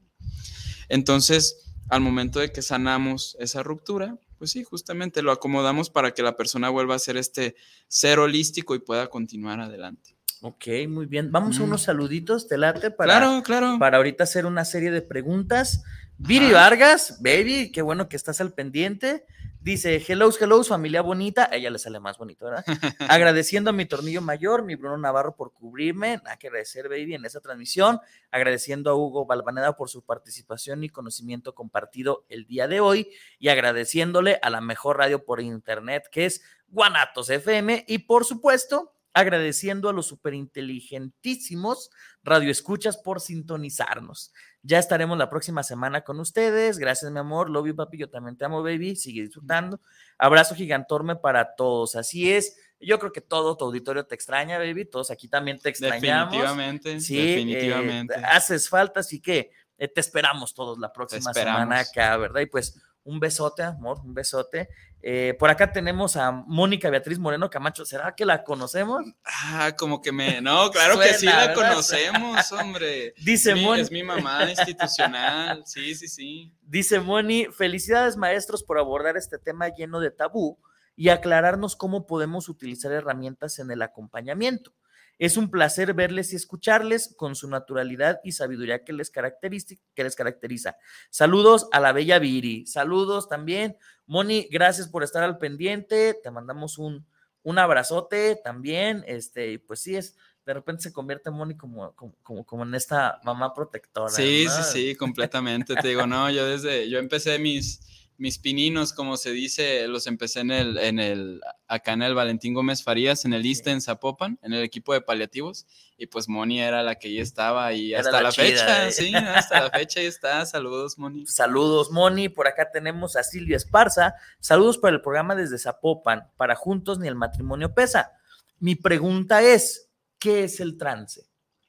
[SPEAKER 7] Entonces, al momento de que sanamos esa ruptura, pues sí, justamente lo acomodamos para que la persona vuelva a ser este ser holístico y pueda continuar adelante.
[SPEAKER 6] Ok, muy bien. Vamos a unos saluditos, te late,
[SPEAKER 7] para, claro, claro.
[SPEAKER 6] para ahorita hacer una serie de preguntas. Viri Vargas, baby, qué bueno que estás al pendiente. Dice, hello, hello, familia bonita. A ella le sale más bonito, ¿verdad? Agradeciendo a mi tornillo mayor, mi Bruno Navarro, por cubrirme. Nada que agradecer, baby, en esa transmisión. Agradeciendo a Hugo Balvaneda por su participación y conocimiento compartido el día de hoy. Y agradeciéndole a la mejor radio por internet, que es Guanatos FM. Y por supuesto, agradeciendo a los superinteligentísimos radioescuchas por sintonizarnos. Ya estaremos la próxima semana con ustedes. Gracias, mi amor. Love you, papi. Yo también te amo, baby. Sigue disfrutando. Abrazo gigantorme para todos. Así es. Yo creo que todo tu auditorio te extraña, baby. Todos aquí también te extrañamos.
[SPEAKER 7] Definitivamente.
[SPEAKER 6] Sí,
[SPEAKER 7] definitivamente.
[SPEAKER 6] Eh, haces falta, así que eh, te esperamos todos la próxima semana acá, ¿verdad? Y pues un besote, amor, un besote. Eh, por acá tenemos a Mónica Beatriz Moreno Camacho. ¿Será que la conocemos?
[SPEAKER 7] Ah, como que me. No, claro que sí la conocemos, hombre.
[SPEAKER 6] Dice Moni.
[SPEAKER 7] Es mi mamá institucional. Sí, sí, sí.
[SPEAKER 6] Dice Moni: Felicidades, maestros, por abordar este tema lleno de tabú y aclararnos cómo podemos utilizar herramientas en el acompañamiento. Es un placer verles y escucharles con su naturalidad y sabiduría que les, que les caracteriza. Saludos a la bella Viri. Saludos también. Moni, gracias por estar al pendiente. Te mandamos un, un abrazote también. Este, pues sí, es, de repente se convierte Moni como, como, como, en esta mamá protectora.
[SPEAKER 7] Sí, sí, sí, completamente. Te digo, no, yo desde, yo empecé mis mis pininos, como se dice, los empecé en el, en el, acá en el Valentín Gómez Farías, en el ISTE en Zapopan, en el equipo de paliativos, y pues Moni era la que ya estaba y hasta la, fecha, ¿eh? sí, hasta la fecha ya está. Saludos, Moni.
[SPEAKER 6] Saludos, Moni. Por acá tenemos a Silvia Esparza. Saludos para el programa desde Zapopan, para Juntos ni el matrimonio pesa. Mi pregunta es, ¿qué es el trance?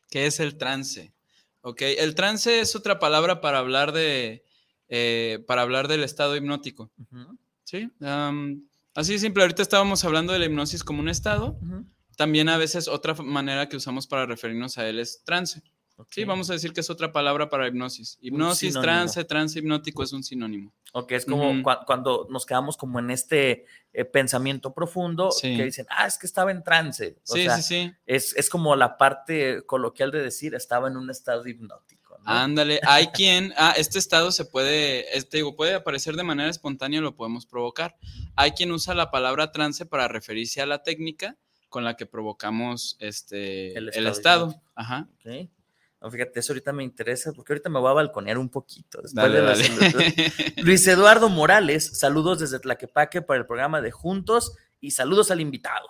[SPEAKER 7] ¿Qué es el trance? Ok, el trance es otra palabra para hablar de eh, para hablar del estado hipnótico. ¿Sí? así simple, ahorita estábamos hablando de la hipnosis como un estado. También a veces otra manera que usamos para referirnos a él es trance. Sí, vamos a decir que es otra palabra para hipnosis. Hipnosis, trance, trance hipnótico es un sinónimo.
[SPEAKER 6] Ok, es como cuando nos quedamos como en este eh, pensamiento profundo que dicen, ah, es que estaba en trance.
[SPEAKER 7] sí, sí, sí.
[SPEAKER 6] Es, es, como la parte coloquial de decir, estaba en un estado hipnótico.
[SPEAKER 7] Ándale, hay quien, ah, este estado se puede, este, digo, puede aparecer de manera espontánea, lo podemos provocar. Hay quien usa la palabra trance para referirse a la técnica con la que provocamos este, el estado. Ajá.
[SPEAKER 6] fíjate, eso ahorita me interesa porque ahorita me voy a balconear un poquito. Luis Eduardo Morales, saludos desde Tlaquepaque para el programa de Juntos y saludos al invitado.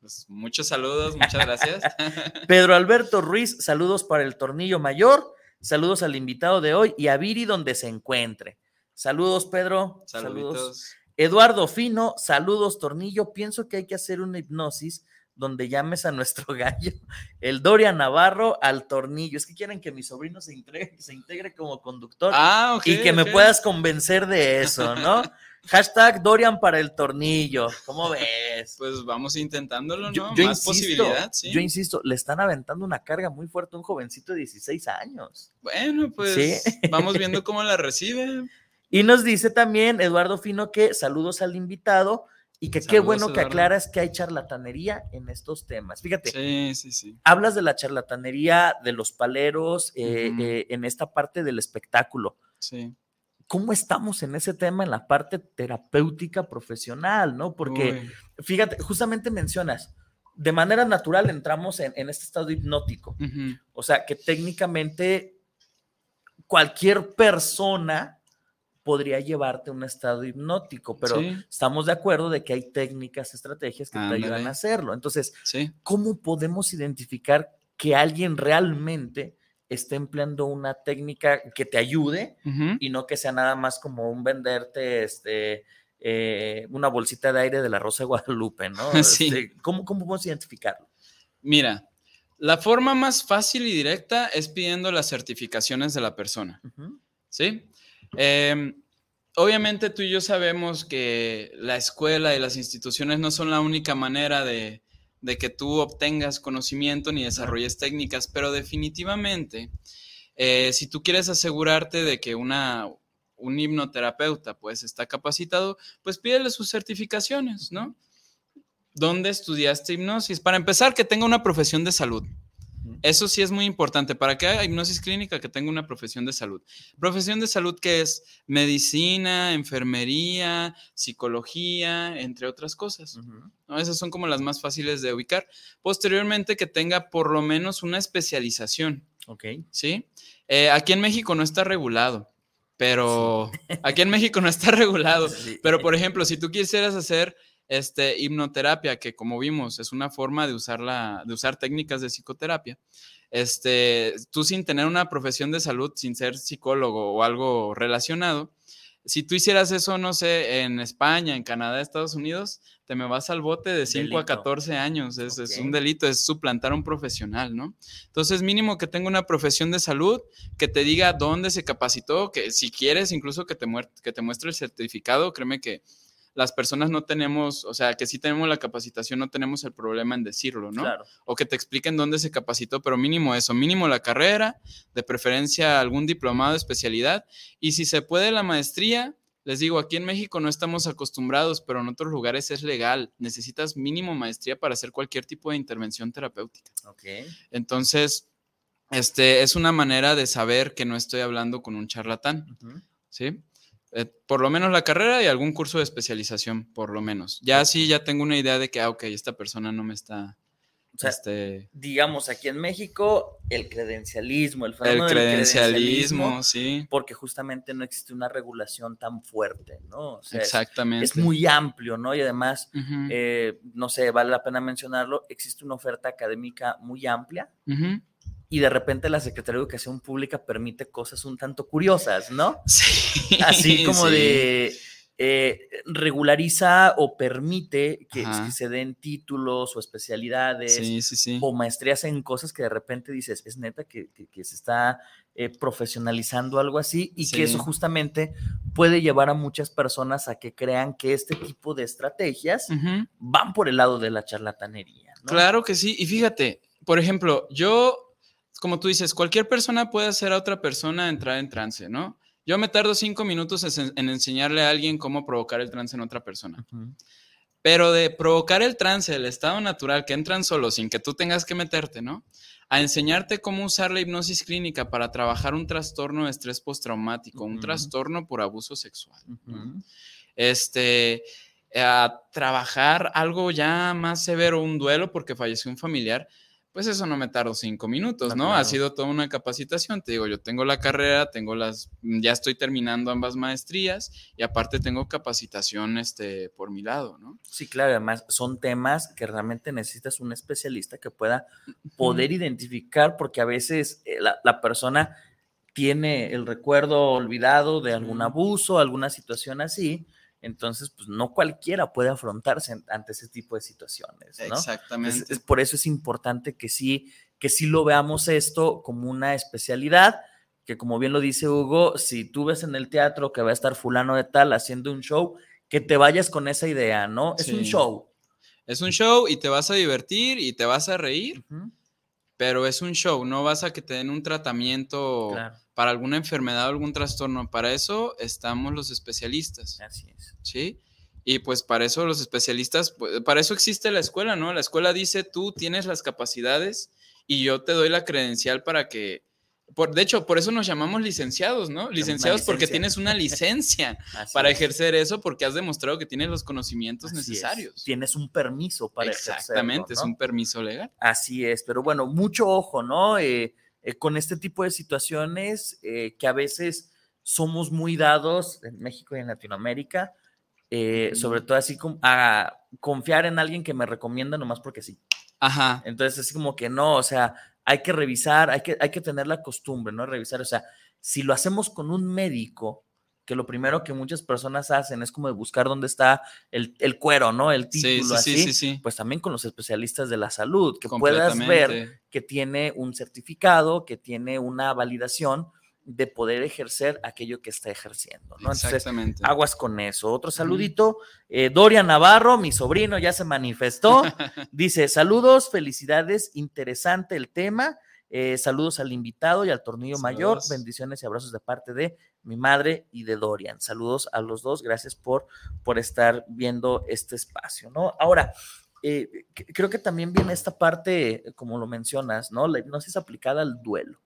[SPEAKER 7] Pues muchos saludos, muchas gracias.
[SPEAKER 6] Pedro Alberto Ruiz, saludos para el tornillo mayor. Saludos al invitado de hoy y a Viri donde se encuentre. Saludos, Pedro. Saludos. Eduardo Fino, saludos, Tornillo. Pienso que hay que hacer una hipnosis donde llames a nuestro gallo, el Doria Navarro, al tornillo. Es que quieren que mi sobrino se integre, se integre como conductor
[SPEAKER 7] ah,
[SPEAKER 6] y que me puedas convencer de eso, ¿no? Hashtag Dorian para el tornillo. ¿Cómo ves?
[SPEAKER 7] Pues vamos intentándolo, ¿no? Más posibilidad, sí.
[SPEAKER 6] Yo insisto, le están aventando una carga muy fuerte a un jovencito de 16 años.
[SPEAKER 7] Bueno, pues vamos viendo cómo la recibe.
[SPEAKER 6] Y nos dice también Eduardo Fino que saludos al invitado y que qué bueno que aclaras que hay charlatanería en estos temas. Fíjate,
[SPEAKER 7] sí, sí, sí.
[SPEAKER 6] hablas de la charlatanería de los paleros eh, eh, en esta parte del espectáculo.
[SPEAKER 7] Sí.
[SPEAKER 6] ¿Cómo estamos en ese tema en la parte terapéutica profesional, no? Porque, fíjate, justamente mencionas, de manera natural entramos en, este estado hipnótico. O sea, que técnicamente cualquier persona podría llevarte a un estado hipnótico, pero estamos de acuerdo de que hay técnicas, estrategias que te ayudan a hacerlo. Entonces, ¿cómo podemos identificar que alguien realmente esté empleando una técnica que te ayude y no que sea nada más como un venderte este, eh, una bolsita de aire de la Rosa de Guadalupe, ¿no? Este, ¿cómo, ¿Cómo podemos identificarlo?
[SPEAKER 7] Mira, la forma más fácil y directa es pidiendo las certificaciones de la persona. ¿Sí? Em, obviamente tú y yo sabemos que la escuela y las instituciones no son la única manera de, de que tú obtengas conocimiento ni desarrolles técnicas, pero definitivamente, eh, si tú quieres asegurarte de que una, un hipnoterapeuta pues está capacitado, pues pídele sus certificaciones, ¿no? ¿Dónde estudiaste hipnosis? Para empezar, que tenga una profesión de salud. Eso sí es muy importante. ¿Para haya hipnosis clínica? Que tenga una profesión de salud. Profesión de salud que es medicina, enfermería, psicología, entre otras cosas. ¿no? Esas son como las más fáciles de ubicar. Posteriormente, que tenga por lo menos una especialización.
[SPEAKER 6] Ok.
[SPEAKER 7] ¿Sí? Eh, aquí en México no está regulado. Pero aquí en México no está regulado.
[SPEAKER 6] Sí.
[SPEAKER 7] Pero, por ejemplo, si tú quisieras hacer este, hipnoterapia, que como vimos es una forma de usar, la, de usar técnicas de psicoterapia, este, tú sin tener una profesión de salud, sin ser psicólogo o algo relacionado, si tú hicieras eso, no sé, en España, en Canadá, Estados Unidos, te me vas al bote de 5 a
[SPEAKER 6] Delito.
[SPEAKER 7] 14 años. Es, es un delito, es suplantar a un profesional, ¿no? Entonces, mínimo que tenga una profesión de salud, que te diga dónde se capacitó, que si quieres, incluso que te, que te muestre el certificado, créeme que las personas no tenemos, o sea, que sí tenemos la capacitación, no tenemos el problema en decirlo, ¿no?
[SPEAKER 6] Claro.
[SPEAKER 7] O que te expliquen dónde se capacitó, pero mínimo eso, mínimo la carrera, de preferencia algún diplomado de especialidad, y si se puede la maestría, les digo, aquí en México no estamos acostumbrados, pero en otros lugares es legal. Necesitas mínimo maestría para hacer cualquier tipo de intervención terapéutica.
[SPEAKER 6] Ok.
[SPEAKER 7] Entonces, este es una manera de saber que no estoy hablando con un charlatán. ¿sí? Eh, por lo menos la carrera y algún curso de especialización, por lo menos. Ya sí, ya tengo una idea de que, ah, ok, esta persona no me está,
[SPEAKER 6] O sea,
[SPEAKER 7] este,
[SPEAKER 6] digamos, aquí en México, el credencialismo, el
[SPEAKER 7] el
[SPEAKER 6] fenómeno del
[SPEAKER 7] credencialismo, sí,
[SPEAKER 6] porque justamente no existe una regulación tan fuerte, ¿no? O sea, es-
[SPEAKER 7] exactamente.
[SPEAKER 6] es, muy amplio, ¿no? Y además, eh, no sé, vale la pena mencionarlo, existe una oferta académica muy amplia
[SPEAKER 7] ujú.
[SPEAKER 6] Y de repente la Secretaría de Educación Pública permite cosas un tanto curiosas, ¿no?
[SPEAKER 7] Sí,
[SPEAKER 6] Así como
[SPEAKER 7] sí.
[SPEAKER 6] de eh, regulariza o permite que, que se den títulos o especialidades
[SPEAKER 7] Sí, sí, sí.
[SPEAKER 6] o maestrías en cosas que de repente dices, es neta que, que- que se está eh, profesionalizando algo así y que eso justamente puede llevar a muchas personas a que crean que este tipo de estrategias van por el lado de la charlatanería. ¿no?
[SPEAKER 7] Claro que sí. Y fíjate, por ejemplo, yo, como tú dices, cualquier persona puede hacer a otra persona entrar en trance, ¿no? Yo me tardo cinco minutos en, en enseñarle a alguien cómo provocar el trance en otra persona. Pero de provocar el trance, el estado natural, que entran solo sin que tú tengas que meterte, ¿no? A enseñarte cómo usar la hipnosis clínica para trabajar un trastorno de estrés postraumático, un
[SPEAKER 6] Ujú.
[SPEAKER 7] trastorno por abuso sexual. este, a trabajar algo ya más severo, un duelo porque falleció un familiar, pues eso no me tardó cinco minutos,
[SPEAKER 6] Ah,
[SPEAKER 7] ¿no? Ha sido toda una capacitación. Te digo, yo tengo la carrera, tengo las, ya estoy terminando ambas maestrías y aparte tengo capacitación, este, por mi lado, ¿no?
[SPEAKER 6] Sí, claro, además son temas que realmente necesitas un especialista que pueda poder identificar, porque a veces eh, la, la persona tiene el recuerdo olvidado de algún abuso, alguna situación así, entonces pues no cualquiera puede afrontarse ante ese tipo de situaciones, ¿no?
[SPEAKER 7] Exactamente.
[SPEAKER 6] Entonces, es- por eso es importante que sí, que sí lo veamos esto como una especialidad, que como bien lo dice Hugo, si tú ves en el teatro que va a estar fulano de tal haciendo un show, que te vayas con esa idea, ¿no? Es un show.
[SPEAKER 7] Es un show y te vas a divertir y te vas a reír, pero es un show, no vas a que te den un tratamiento
[SPEAKER 6] Claro,
[SPEAKER 7] para alguna enfermedad o algún trastorno. Para eso estamos los especialistas.
[SPEAKER 6] así es.
[SPEAKER 7] ¿sí? Y pues para eso los especialistas, pues, para eso existe la escuela, ¿no? La escuela dice, tú tienes las capacidades y yo te doy la credencial para que, por, de hecho, por eso nos llamamos licenciados, ¿no? Licenciados porque tienes una licencia para
[SPEAKER 6] es.
[SPEAKER 7] ejercer eso porque has demostrado que tienes los conocimientos
[SPEAKER 6] Así es.
[SPEAKER 7] necesarios.
[SPEAKER 6] Tienes un permiso para
[SPEAKER 7] Exactamente, es
[SPEAKER 6] ejercerlo,
[SPEAKER 7] un
[SPEAKER 6] ¿no?
[SPEAKER 7] permiso legal.
[SPEAKER 6] Así es, pero bueno, mucho ojo, ¿no? Eh, eh, con este tipo de situaciones eh, que a veces somos muy dados en México y en Latinoamérica, eh, sobre todo así como a confiar en alguien que me recomienda nomás porque sí.
[SPEAKER 7] Ajá,
[SPEAKER 6] Entonces, así como que no, o sea, hay que revisar, hay que, hay que tener la costumbre, ¿no? Revisar, o sea, si lo hacemos con un médico, que lo primero que muchas personas hacen es como de buscar dónde está el, el cuero, ¿no? El título,
[SPEAKER 7] sí, sí,
[SPEAKER 6] así.
[SPEAKER 7] sí.
[SPEAKER 6] Pues también con los especialistas de la salud, que puedas ver que tiene un certificado, que tiene una validación de poder ejercer aquello que está ejerciendo, ¿no? Entonces,
[SPEAKER 7] Exactamente.
[SPEAKER 6] aguas con eso. Otro saludito, eh, Dorian Navarro, mi sobrino, ya se manifestó. Dice, saludos, felicidades, interesante el tema. eh, saludos al invitado y al tornillo mayor. Bendiciones y abrazos de parte de mi madre y de Dorian. Saludos a los dos. Gracias por, por estar viendo este espacio, ¿no? Ahora, eh, creo que también viene esta parte, como lo mencionas, ¿no? La hipnosis aplicada al duelo.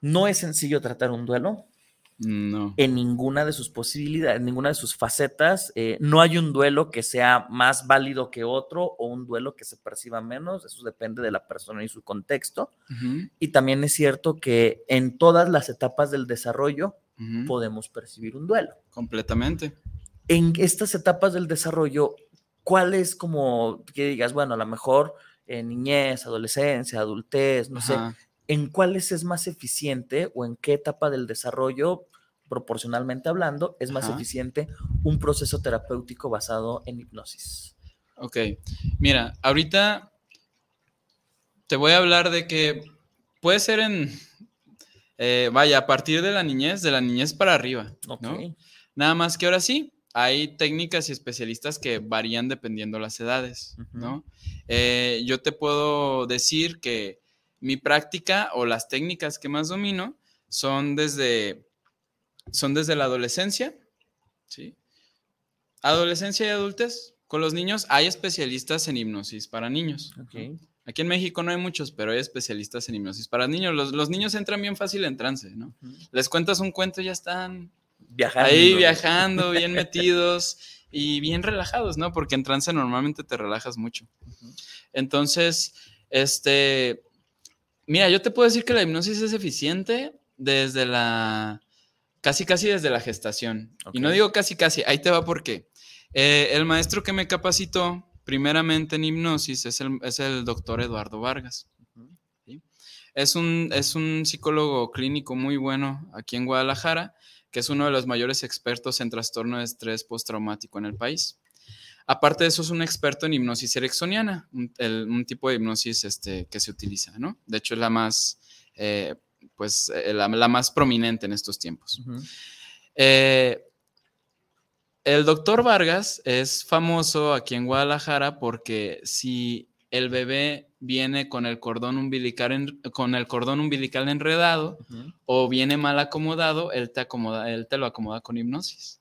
[SPEAKER 6] No es sencillo tratar un duelo
[SPEAKER 7] No.
[SPEAKER 6] en ninguna de sus posibilidades, en ninguna de sus facetas. eh, no hay un duelo que sea más válido que otro o un duelo que se perciba menos. Eso depende de la persona y su contexto. Y también es cierto que en todas las etapas del desarrollo podemos percibir un duelo.
[SPEAKER 7] Completamente.
[SPEAKER 6] En estas etapas del desarrollo, ¿cuál es como que digas, bueno, a lo mejor en niñez, adolescencia, adultez, no sé. En cuáles es más eficiente o en qué etapa del desarrollo, proporcionalmente hablando, es más
[SPEAKER 7] Ajá.
[SPEAKER 6] eficiente un proceso terapéutico basado en hipnosis.
[SPEAKER 7] Ok, mira, ahorita te voy a hablar de que puede ser en, eh, vaya, a partir de la niñez, de la niñez para arriba,
[SPEAKER 6] Ok.
[SPEAKER 7] ¿no? Nada más que ahora sí, hay técnicas y especialistas que varían dependiendo las edades, ¿no? Eh, yo te puedo decir que mi práctica o las técnicas que más domino son desde, son desde la adolescencia, ¿sí? Adolescencia y adultez. Con los niños hay especialistas en hipnosis para niños. Aquí en México no hay muchos, pero hay especialistas en hipnosis para niños. Los, los niños entran bien fácil en trance, ¿no? Les cuentas un cuento y ya están
[SPEAKER 6] Viajando.
[SPEAKER 7] ahí viajando, bien metidos y bien relajados, ¿no? Porque en trance normalmente te relajas mucho. Entonces, este, mira, yo te puedo decir que la hipnosis es eficiente desde la, casi casi desde la gestación. Y no digo casi casi, ahí te va porque el maestro que me capacitó primeramente en hipnosis es el, es el doctor Eduardo Vargas. ¿sí? Es un, es un psicólogo clínico muy bueno aquí en Guadalajara, que es uno de los mayores expertos en trastorno de estrés postraumático en el país. Aparte de eso, es un experto en hipnosis ericksoniana, un, el- un tipo de hipnosis este, que se utiliza, ¿no? De hecho, es la más, eh, pues, eh, la, la más prominente en estos tiempos. Eh, el doctor Vargas es famoso aquí en Guadalajara porque si el bebé viene con el cordón umbilical, en- con el cordón umbilical enredado o viene mal acomodado, él te, acomoda, él te lo acomoda con hipnosis.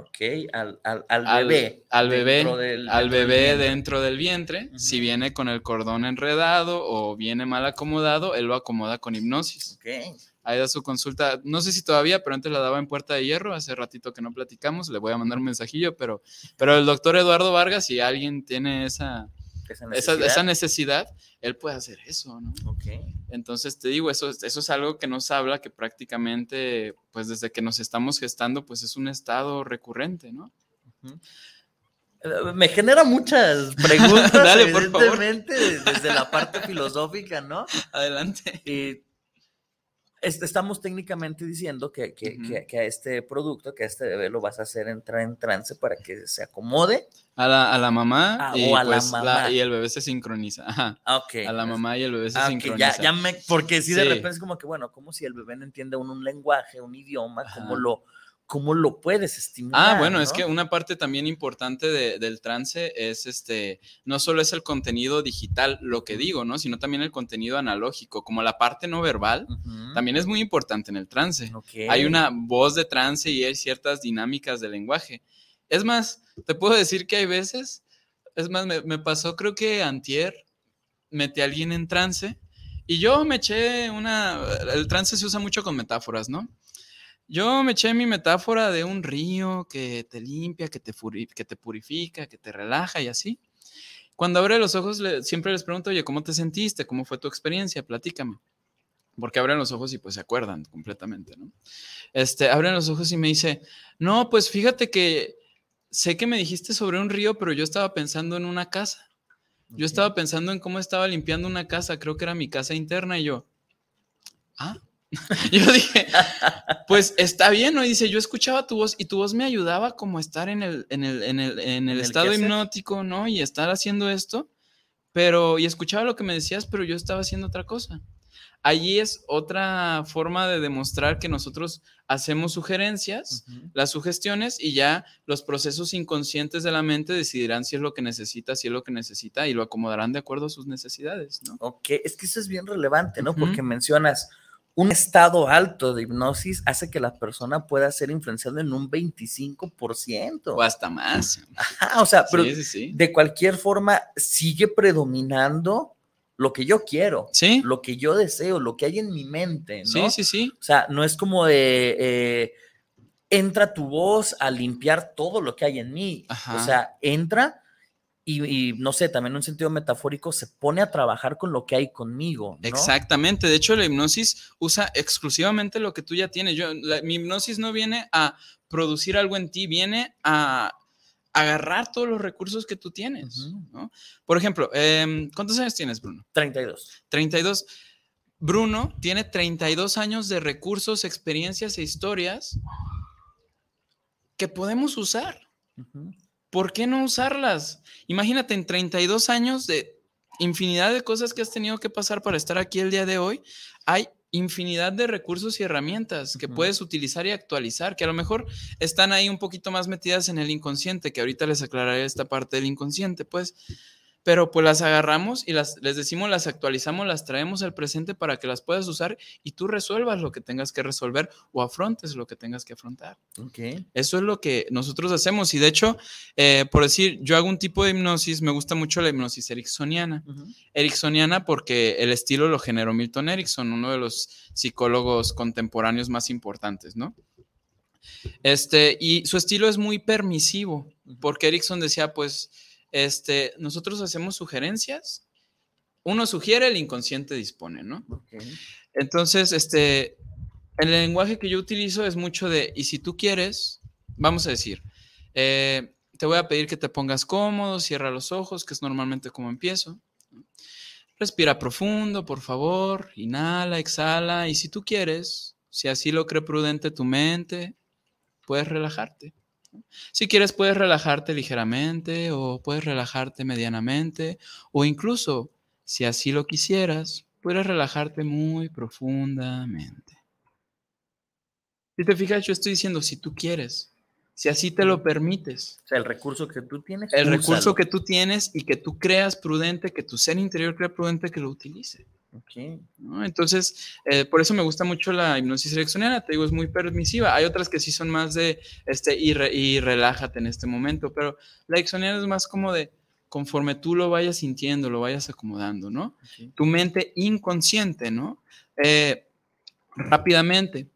[SPEAKER 6] Ok, al, al, al
[SPEAKER 7] Al-
[SPEAKER 6] bebé.
[SPEAKER 7] Al bebé,
[SPEAKER 6] dentro del-
[SPEAKER 7] al
[SPEAKER 6] dentro
[SPEAKER 7] bebé
[SPEAKER 6] vientre.
[SPEAKER 7] dentro del vientre, si viene con el cordón enredado o viene mal acomodado, él lo acomoda con hipnosis.
[SPEAKER 6] Ok.
[SPEAKER 7] Ahí da su consulta. No sé si todavía, pero antes la daba en Puerta de Hierro. Hace ratito que no platicamos. Le voy a mandar un mensajillo, pero, pero el doctor Eduardo Vargas, si alguien tiene esa,
[SPEAKER 6] Esa necesidad.
[SPEAKER 7] esa necesidad, él puede hacer eso, ¿no?
[SPEAKER 6] Ok.
[SPEAKER 7] Entonces te digo, eso, es- eso es algo que nos habla que prácticamente, pues desde que nos estamos gestando, pues es un estado recurrente, ¿no?
[SPEAKER 6] Me genera muchas preguntas,
[SPEAKER 7] Dale, por favor.
[SPEAKER 6] evidentemente, de- desde la parte filosófica, ¿no?
[SPEAKER 7] Adelante.
[SPEAKER 6] Y estamos técnicamente diciendo que, que-
[SPEAKER 7] Ujú.
[SPEAKER 6] que- que a este producto, que a este bebé lo vas a hacer entrar en trance para que se acomode.
[SPEAKER 7] A la, a la mamá,
[SPEAKER 6] Ah,
[SPEAKER 7] y,
[SPEAKER 6] o a la
[SPEAKER 7] pues, la-
[SPEAKER 6] mamá.
[SPEAKER 7] y el bebé se sincroniza. Ajá.
[SPEAKER 6] Ah, ok.
[SPEAKER 7] A la mamá y el bebé se
[SPEAKER 6] Ah,
[SPEAKER 7] sincroniza.
[SPEAKER 6] ya, ya me, porque sí, de repente es como que, bueno, como si el bebé no entiende un, un lenguaje, un idioma, ¿cómo
[SPEAKER 7] Ajá.
[SPEAKER 6] lo, cómo lo puedes estimular?
[SPEAKER 7] Ah, bueno, es
[SPEAKER 6] no?
[SPEAKER 7] que una parte también importante de- del trance es este, no solo es el contenido digital, lo que digo, ¿no? Sino también el contenido analógico, como la parte no verbal,
[SPEAKER 6] Ujú,
[SPEAKER 7] también es muy importante en el trance.
[SPEAKER 6] ok.
[SPEAKER 7] Hay una voz de trance y hay ciertas dinámicas de lenguaje. Es más, te puedo decir que hay veces, es más, me, me pasó creo que antier, metí a alguien en trance y yo me eché una, el trance se usa mucho con metáforas, ¿no? Yo me eché mi metáfora de un río que te limpia, que te, que te purifica, que te relaja y así. Cuando abre los ojos, le- siempre les pregunto, oye, ¿cómo te sentiste? ¿Cómo fue tu experiencia? Platícame. Porque abren los ojos y pues se acuerdan completamente, ¿no? Este, abren los ojos y me dice, no, pues fíjate que sé que me dijiste sobre un río, pero yo estaba pensando en una casa. Yo estaba pensando en cómo estaba limpiando una casa, creo que era mi casa interna y yo, ah, yo dije, pues está bien, ¿no? Y dice, yo escuchaba tu voz y tu voz me ayudaba como a estar en el, en el, en el, en el estado hipnótico, ¿no? Y estar haciendo esto, pero, y escuchaba lo que me decías, pero yo estaba haciendo otra cosa. allí es otra forma de demostrar que nosotros hacemos sugerencias, las sugestiones y ya los procesos inconscientes de la mente decidirán si es lo que necesita, si es lo que necesita y lo acomodarán de acuerdo a sus necesidades, ¿no?
[SPEAKER 6] Ok, es que eso es bien relevante, ¿no? Porque mencionas un estado alto de hipnosis hace que la persona pueda ser influenciada en un 25%.
[SPEAKER 7] O hasta más.
[SPEAKER 6] Ajá, o sea, pero de cualquier forma sigue predominando lo que yo quiero,
[SPEAKER 7] ¿Sí?
[SPEAKER 6] lo que yo deseo, lo que hay en mi mente, ¿no?
[SPEAKER 7] Sí, sí, sí.
[SPEAKER 6] O sea, no es como de eh, entra tu voz a limpiar todo lo que hay en mí. O sea, entra y, no sé, también en un sentido metafórico se pone a trabajar con lo que hay conmigo. ¿no?
[SPEAKER 7] Exactamente. De hecho, la hipnosis usa exclusivamente lo que tú ya tienes. Yo, mi hipnosis no viene a producir algo en ti, viene a agarrar todos los recursos que tú tienes. ¿no? Por ejemplo, em, ¿cuántos años tienes, Bruno?
[SPEAKER 6] 32.
[SPEAKER 7] 32. Bruno tiene 32 años de recursos, experiencias e historias que podemos usar. ¿Por qué no usarlas? Imagínate en 32 años de infinidad de cosas que has tenido que pasar para estar aquí el día de hoy. Hay infinidad de recursos y herramientas que puedes utilizar y actualizar, que a lo mejor están ahí un poquito más metidas en el inconsciente, que ahorita les aclararé esta parte del inconsciente, pues, pero pues las agarramos y las, les decimos, las actualizamos, las traemos al presente para que las puedas usar y tú resuelvas lo que tengas que resolver o afrontes lo que tengas que afrontar.
[SPEAKER 6] Okay.
[SPEAKER 7] Eso es lo que nosotros hacemos y de hecho, eh, por decir, yo hago un tipo de hipnosis, me gusta mucho la hipnosis ericksoniana. Ericksoniana porque el estilo lo generó Milton Erickson, uno de los psicólogos contemporáneos más importantes, ¿no? Este, y su estilo es muy permisivo, porque Erickson decía, pues, este, nosotros hacemos sugerencias. Uno sugiere, el inconsciente dispone, ¿no? Entonces, este, el lenguaje que yo utilizo es mucho de, y si tú quieres, vamos a decir, eh, te voy a pedir que te pongas cómodo, cierra los ojos, que es normalmente como empiezo. Respira profundo, por favor, inhala, exhala, y si tú quieres, si así lo cree prudente tu mente, puedes relajarte. Si quieres, puedes relajarte ligeramente o puedes relajarte medianamente o incluso, si así lo quisieras, puedes relajarte muy profundamente. Si te fijas, yo estoy diciendo si tú quieres, si así te lo permites.
[SPEAKER 6] O sea, el recurso que tú tienes.
[SPEAKER 7] El recurso que tú tienes y que tú creas prudente, que tu ser interior crea prudente que lo utilice.
[SPEAKER 6] Okay.
[SPEAKER 7] Entonces, eh, por eso me gusta mucho la hipnosis ericksoniana, te digo, es muy permisiva. Hay otras que sí son más de, este, y, y relájate en este momento, pero la ericksoniana es más como de, conforme tú lo vayas sintiendo, lo vayas acomodando, ¿no? Tu mente inconsciente, ¿no? Eh, rápidamente.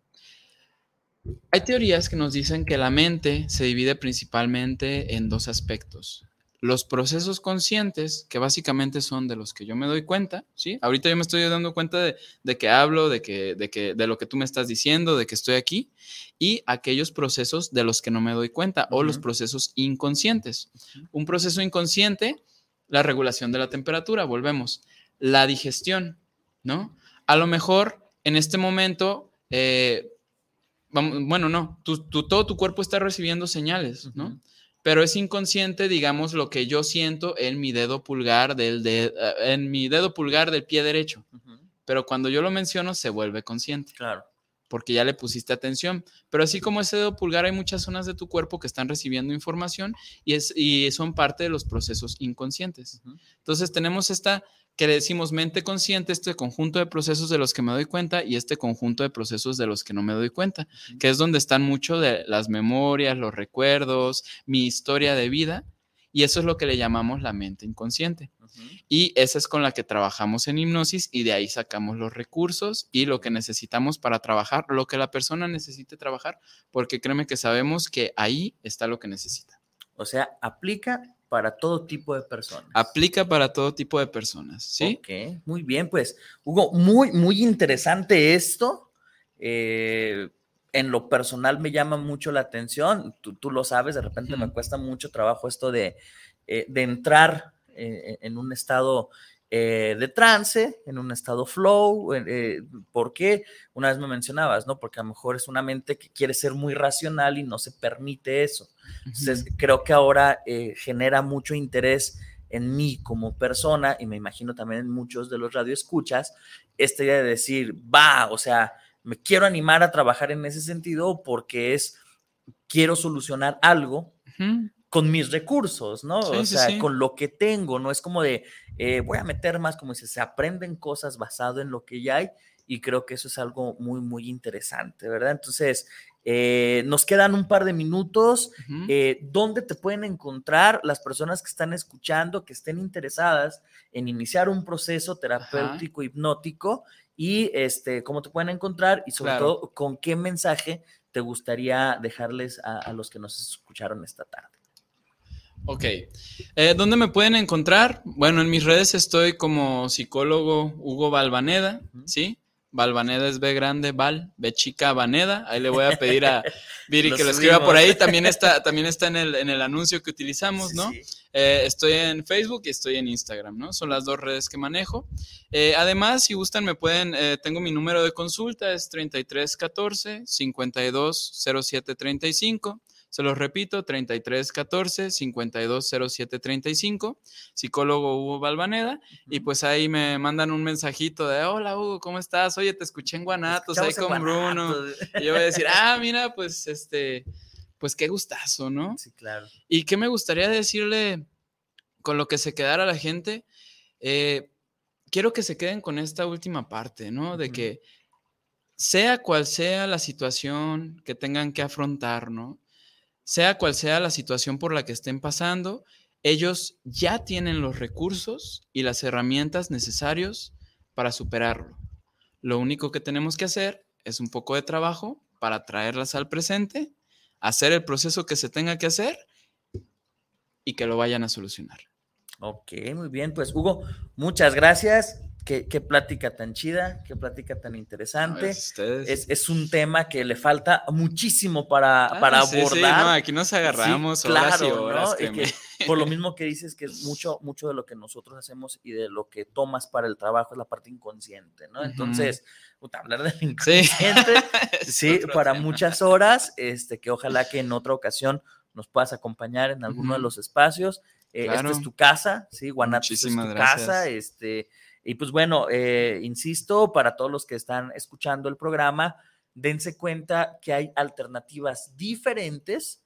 [SPEAKER 7] Hay teorías que nos dicen que la mente se divide principalmente en dos aspectos los procesos conscientes, que básicamente son de los que yo me doy cuenta, ¿sí? Ahorita yo me estoy dando cuenta de, que hablo, de, que, de, que, de lo que tú me estás diciendo, de que estoy aquí, y aquellos procesos de los que no me doy cuenta, o los procesos inconscientes. Un proceso inconsciente, la regulación de la temperatura, volvemos. La digestión, ¿no? A lo mejor en este momento, eh, bueno, no, todo tu cuerpo está recibiendo señales, ¿no? Pero es inconsciente, digamos, lo que yo siento en mi dedo pulgar del, de, eh, en mi dedo pulgar del pie derecho. Pero cuando yo lo menciono, se vuelve consciente.
[SPEAKER 6] Claro.
[SPEAKER 7] Porque ya le pusiste atención. Pero así como ese dedo pulgar, hay muchas zonas de tu cuerpo que están recibiendo información y, es, y son parte de los procesos inconscientes. Entonces tenemos esta que le decimos mente consciente, este conjunto de procesos de los que me doy cuenta y este conjunto de procesos de los que no me doy cuenta, que es donde están mucho de las memorias, los recuerdos, mi historia de vida, y eso es lo que le llamamos la mente inconsciente. Y esa es con la que trabajamos en hipnosis y de ahí sacamos los recursos y lo que necesitamos para trabajar, lo que la persona necesite trabajar, porque créeme que sabemos que ahí está lo que necesita.
[SPEAKER 6] O sea, aplica para todo tipo de personas.
[SPEAKER 7] Aplica para todo tipo de personas, ¿sí?
[SPEAKER 6] Ok, muy bien, pues, Hugo, muy, muy interesante esto. Eh, en lo personal me llama mucho la atención, tú, lo sabes, de repente me cuesta mucho trabajo esto de, eh, de entrar eh, en un estado eh, de trance, en un estado flow. Eh, ¿Por qué? Una vez me mencionabas, ¿no? Porque a lo mejor es una mente que quiere ser muy racional y no se permite eso. Entonces, creo que ahora eh, genera mucho interés en mí como persona, y me imagino también en muchos de los radioescuchas, esta idea de decir, va, o sea, me quiero animar a trabajar en ese sentido porque es, quiero solucionar algo con mis recursos, ¿no? o sea, con lo que tengo, no es como de, eh, voy a meter más, como dice, se aprenden cosas basado en lo que ya hay y creo que eso es algo muy, muy interesante, ¿verdad? Entonces, eh, nos quedan un par de minutos. Eh, ¿Dónde te pueden encontrar las personas que están escuchando, que estén interesadas en iniciar un proceso terapéutico hipnótico? Y este, cómo te pueden encontrar y sobre todo con qué mensaje te gustaría dejarles a, los que nos escucharon esta tarde.
[SPEAKER 7] Ok. Eh, ¿Dónde me pueden encontrar? Bueno, en mis redes estoy como psicólogo Hugo Balvaneda, ¿sí? Valvaneda es B grande, Val, B chica, Vaneda. Ahí le voy a pedir a Viri que lo escriba por ahí. También está, también está en, el, en el anuncio que utilizamos, ¿no? Eh, estoy en Facebook y estoy en Instagram, ¿no? Son las dos redes que manejo. Eh, además, si gustan, me pueden, eh, tengo mi número de consulta, es 3314 520735. Se los repito, 3314 520735, psicólogo Hugo Balvaneda. Y pues ahí me mandan un mensajito de: Hola Hugo, ¿cómo estás? Oye, te escuché en Guanatos, ahí con Bruno. Y yo voy a decir: Ah, mira, pues este, pues qué gustazo, ¿no?
[SPEAKER 6] Sí, claro.
[SPEAKER 7] ¿Y qué me gustaría decirle con lo que se quedara la gente? Eh, quiero que se queden con esta última parte, ¿no? De que sea cual sea la situación que tengan que afrontar, ¿no? Sea cual sea la situación por la que estén pasando, ellos ya tienen los recursos y las herramientas necesarios para superarlo. Lo único que tenemos que hacer es un poco de trabajo para traerlas al presente, hacer el proceso que se tenga que hacer y que lo vayan a solucionar.
[SPEAKER 6] Ok, muy bien. Pues Hugo, muchas gracias. Qué, plática tan chida, qué plática tan interesante. Es, es, un tema que le falta muchísimo para, ah, para abordar.
[SPEAKER 7] aquí nos agarramos claro, horas
[SPEAKER 6] por lo mismo que dices que mucho, mucho de lo que nosotros hacemos y de lo que tomas para el trabajo es la parte inconsciente, ¿no? Entonces, hablar del inconsciente, sí, para muchas horas, este, que ojalá que en otra ocasión nos puedas acompañar en alguno de los espacios. Eh, esta es tu casa, sí, Guanatos es tu casa, este y pues bueno, eh, insisto, para todos los que están escuchando el programa, dense cuenta que hay alternativas diferentes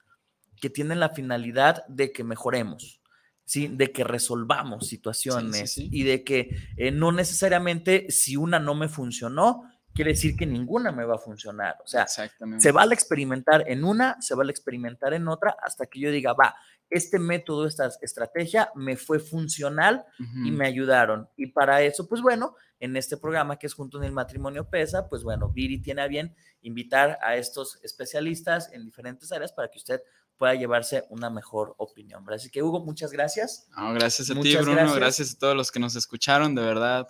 [SPEAKER 6] que tienen la finalidad de que mejoremos, ¿sí? de que resolvamos situaciones y de que eh, no necesariamente si una no me funcionó, quiere decir que ninguna me va a funcionar. O sea, se va a experimentar en una, se va a experimentar en otra, hasta que yo diga, va, este método, esta estrategia me fue funcional y me ayudaron. Y para eso, pues bueno, en este programa que es Junto en el Matrimonio Pesa, pues bueno, Viri tiene a bien invitar a estos especialistas en diferentes áreas para que usted pueda llevarse una mejor opinión. Así que Hugo, muchas gracias.
[SPEAKER 7] gracias a ti, Bruno. gracias a todos los que nos escucharon, de verdad.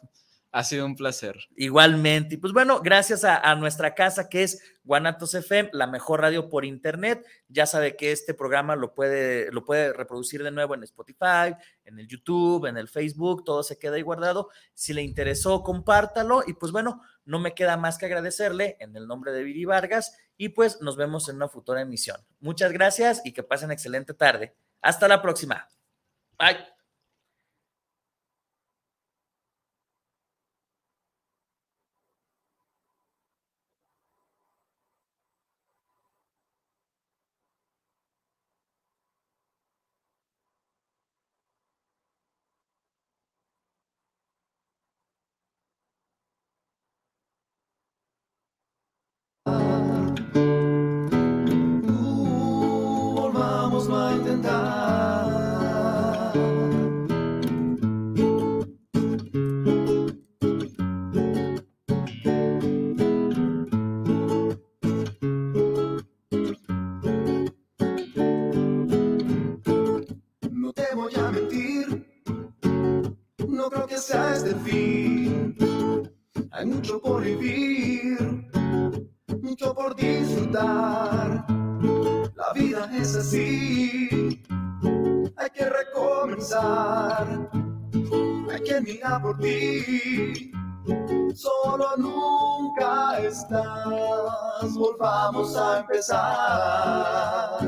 [SPEAKER 7] Ha sido un placer.
[SPEAKER 6] Igualmente. Y pues bueno, gracias a, nuestra casa que es Guanatos FM, la mejor radio por internet. Ya sabe que este programa lo puede, lo puede reproducir de nuevo en Spotify, en el YouTube, en el Facebook, todo se queda ahí guardado. Si le interesó, compártalo. Y pues bueno, no me queda más que agradecerle en el nombre de Viri Vargas. Y pues nos vemos en una futura emisión. Muchas gracias y que pasen excelente tarde. Hasta la próxima. Bye.
[SPEAKER 5] Vamos a empezar.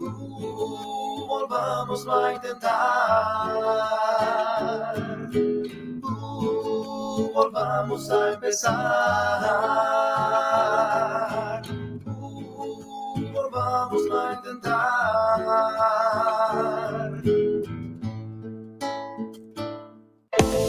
[SPEAKER 5] Uh, volvamos a intentar. Uh, volvamos a empezar.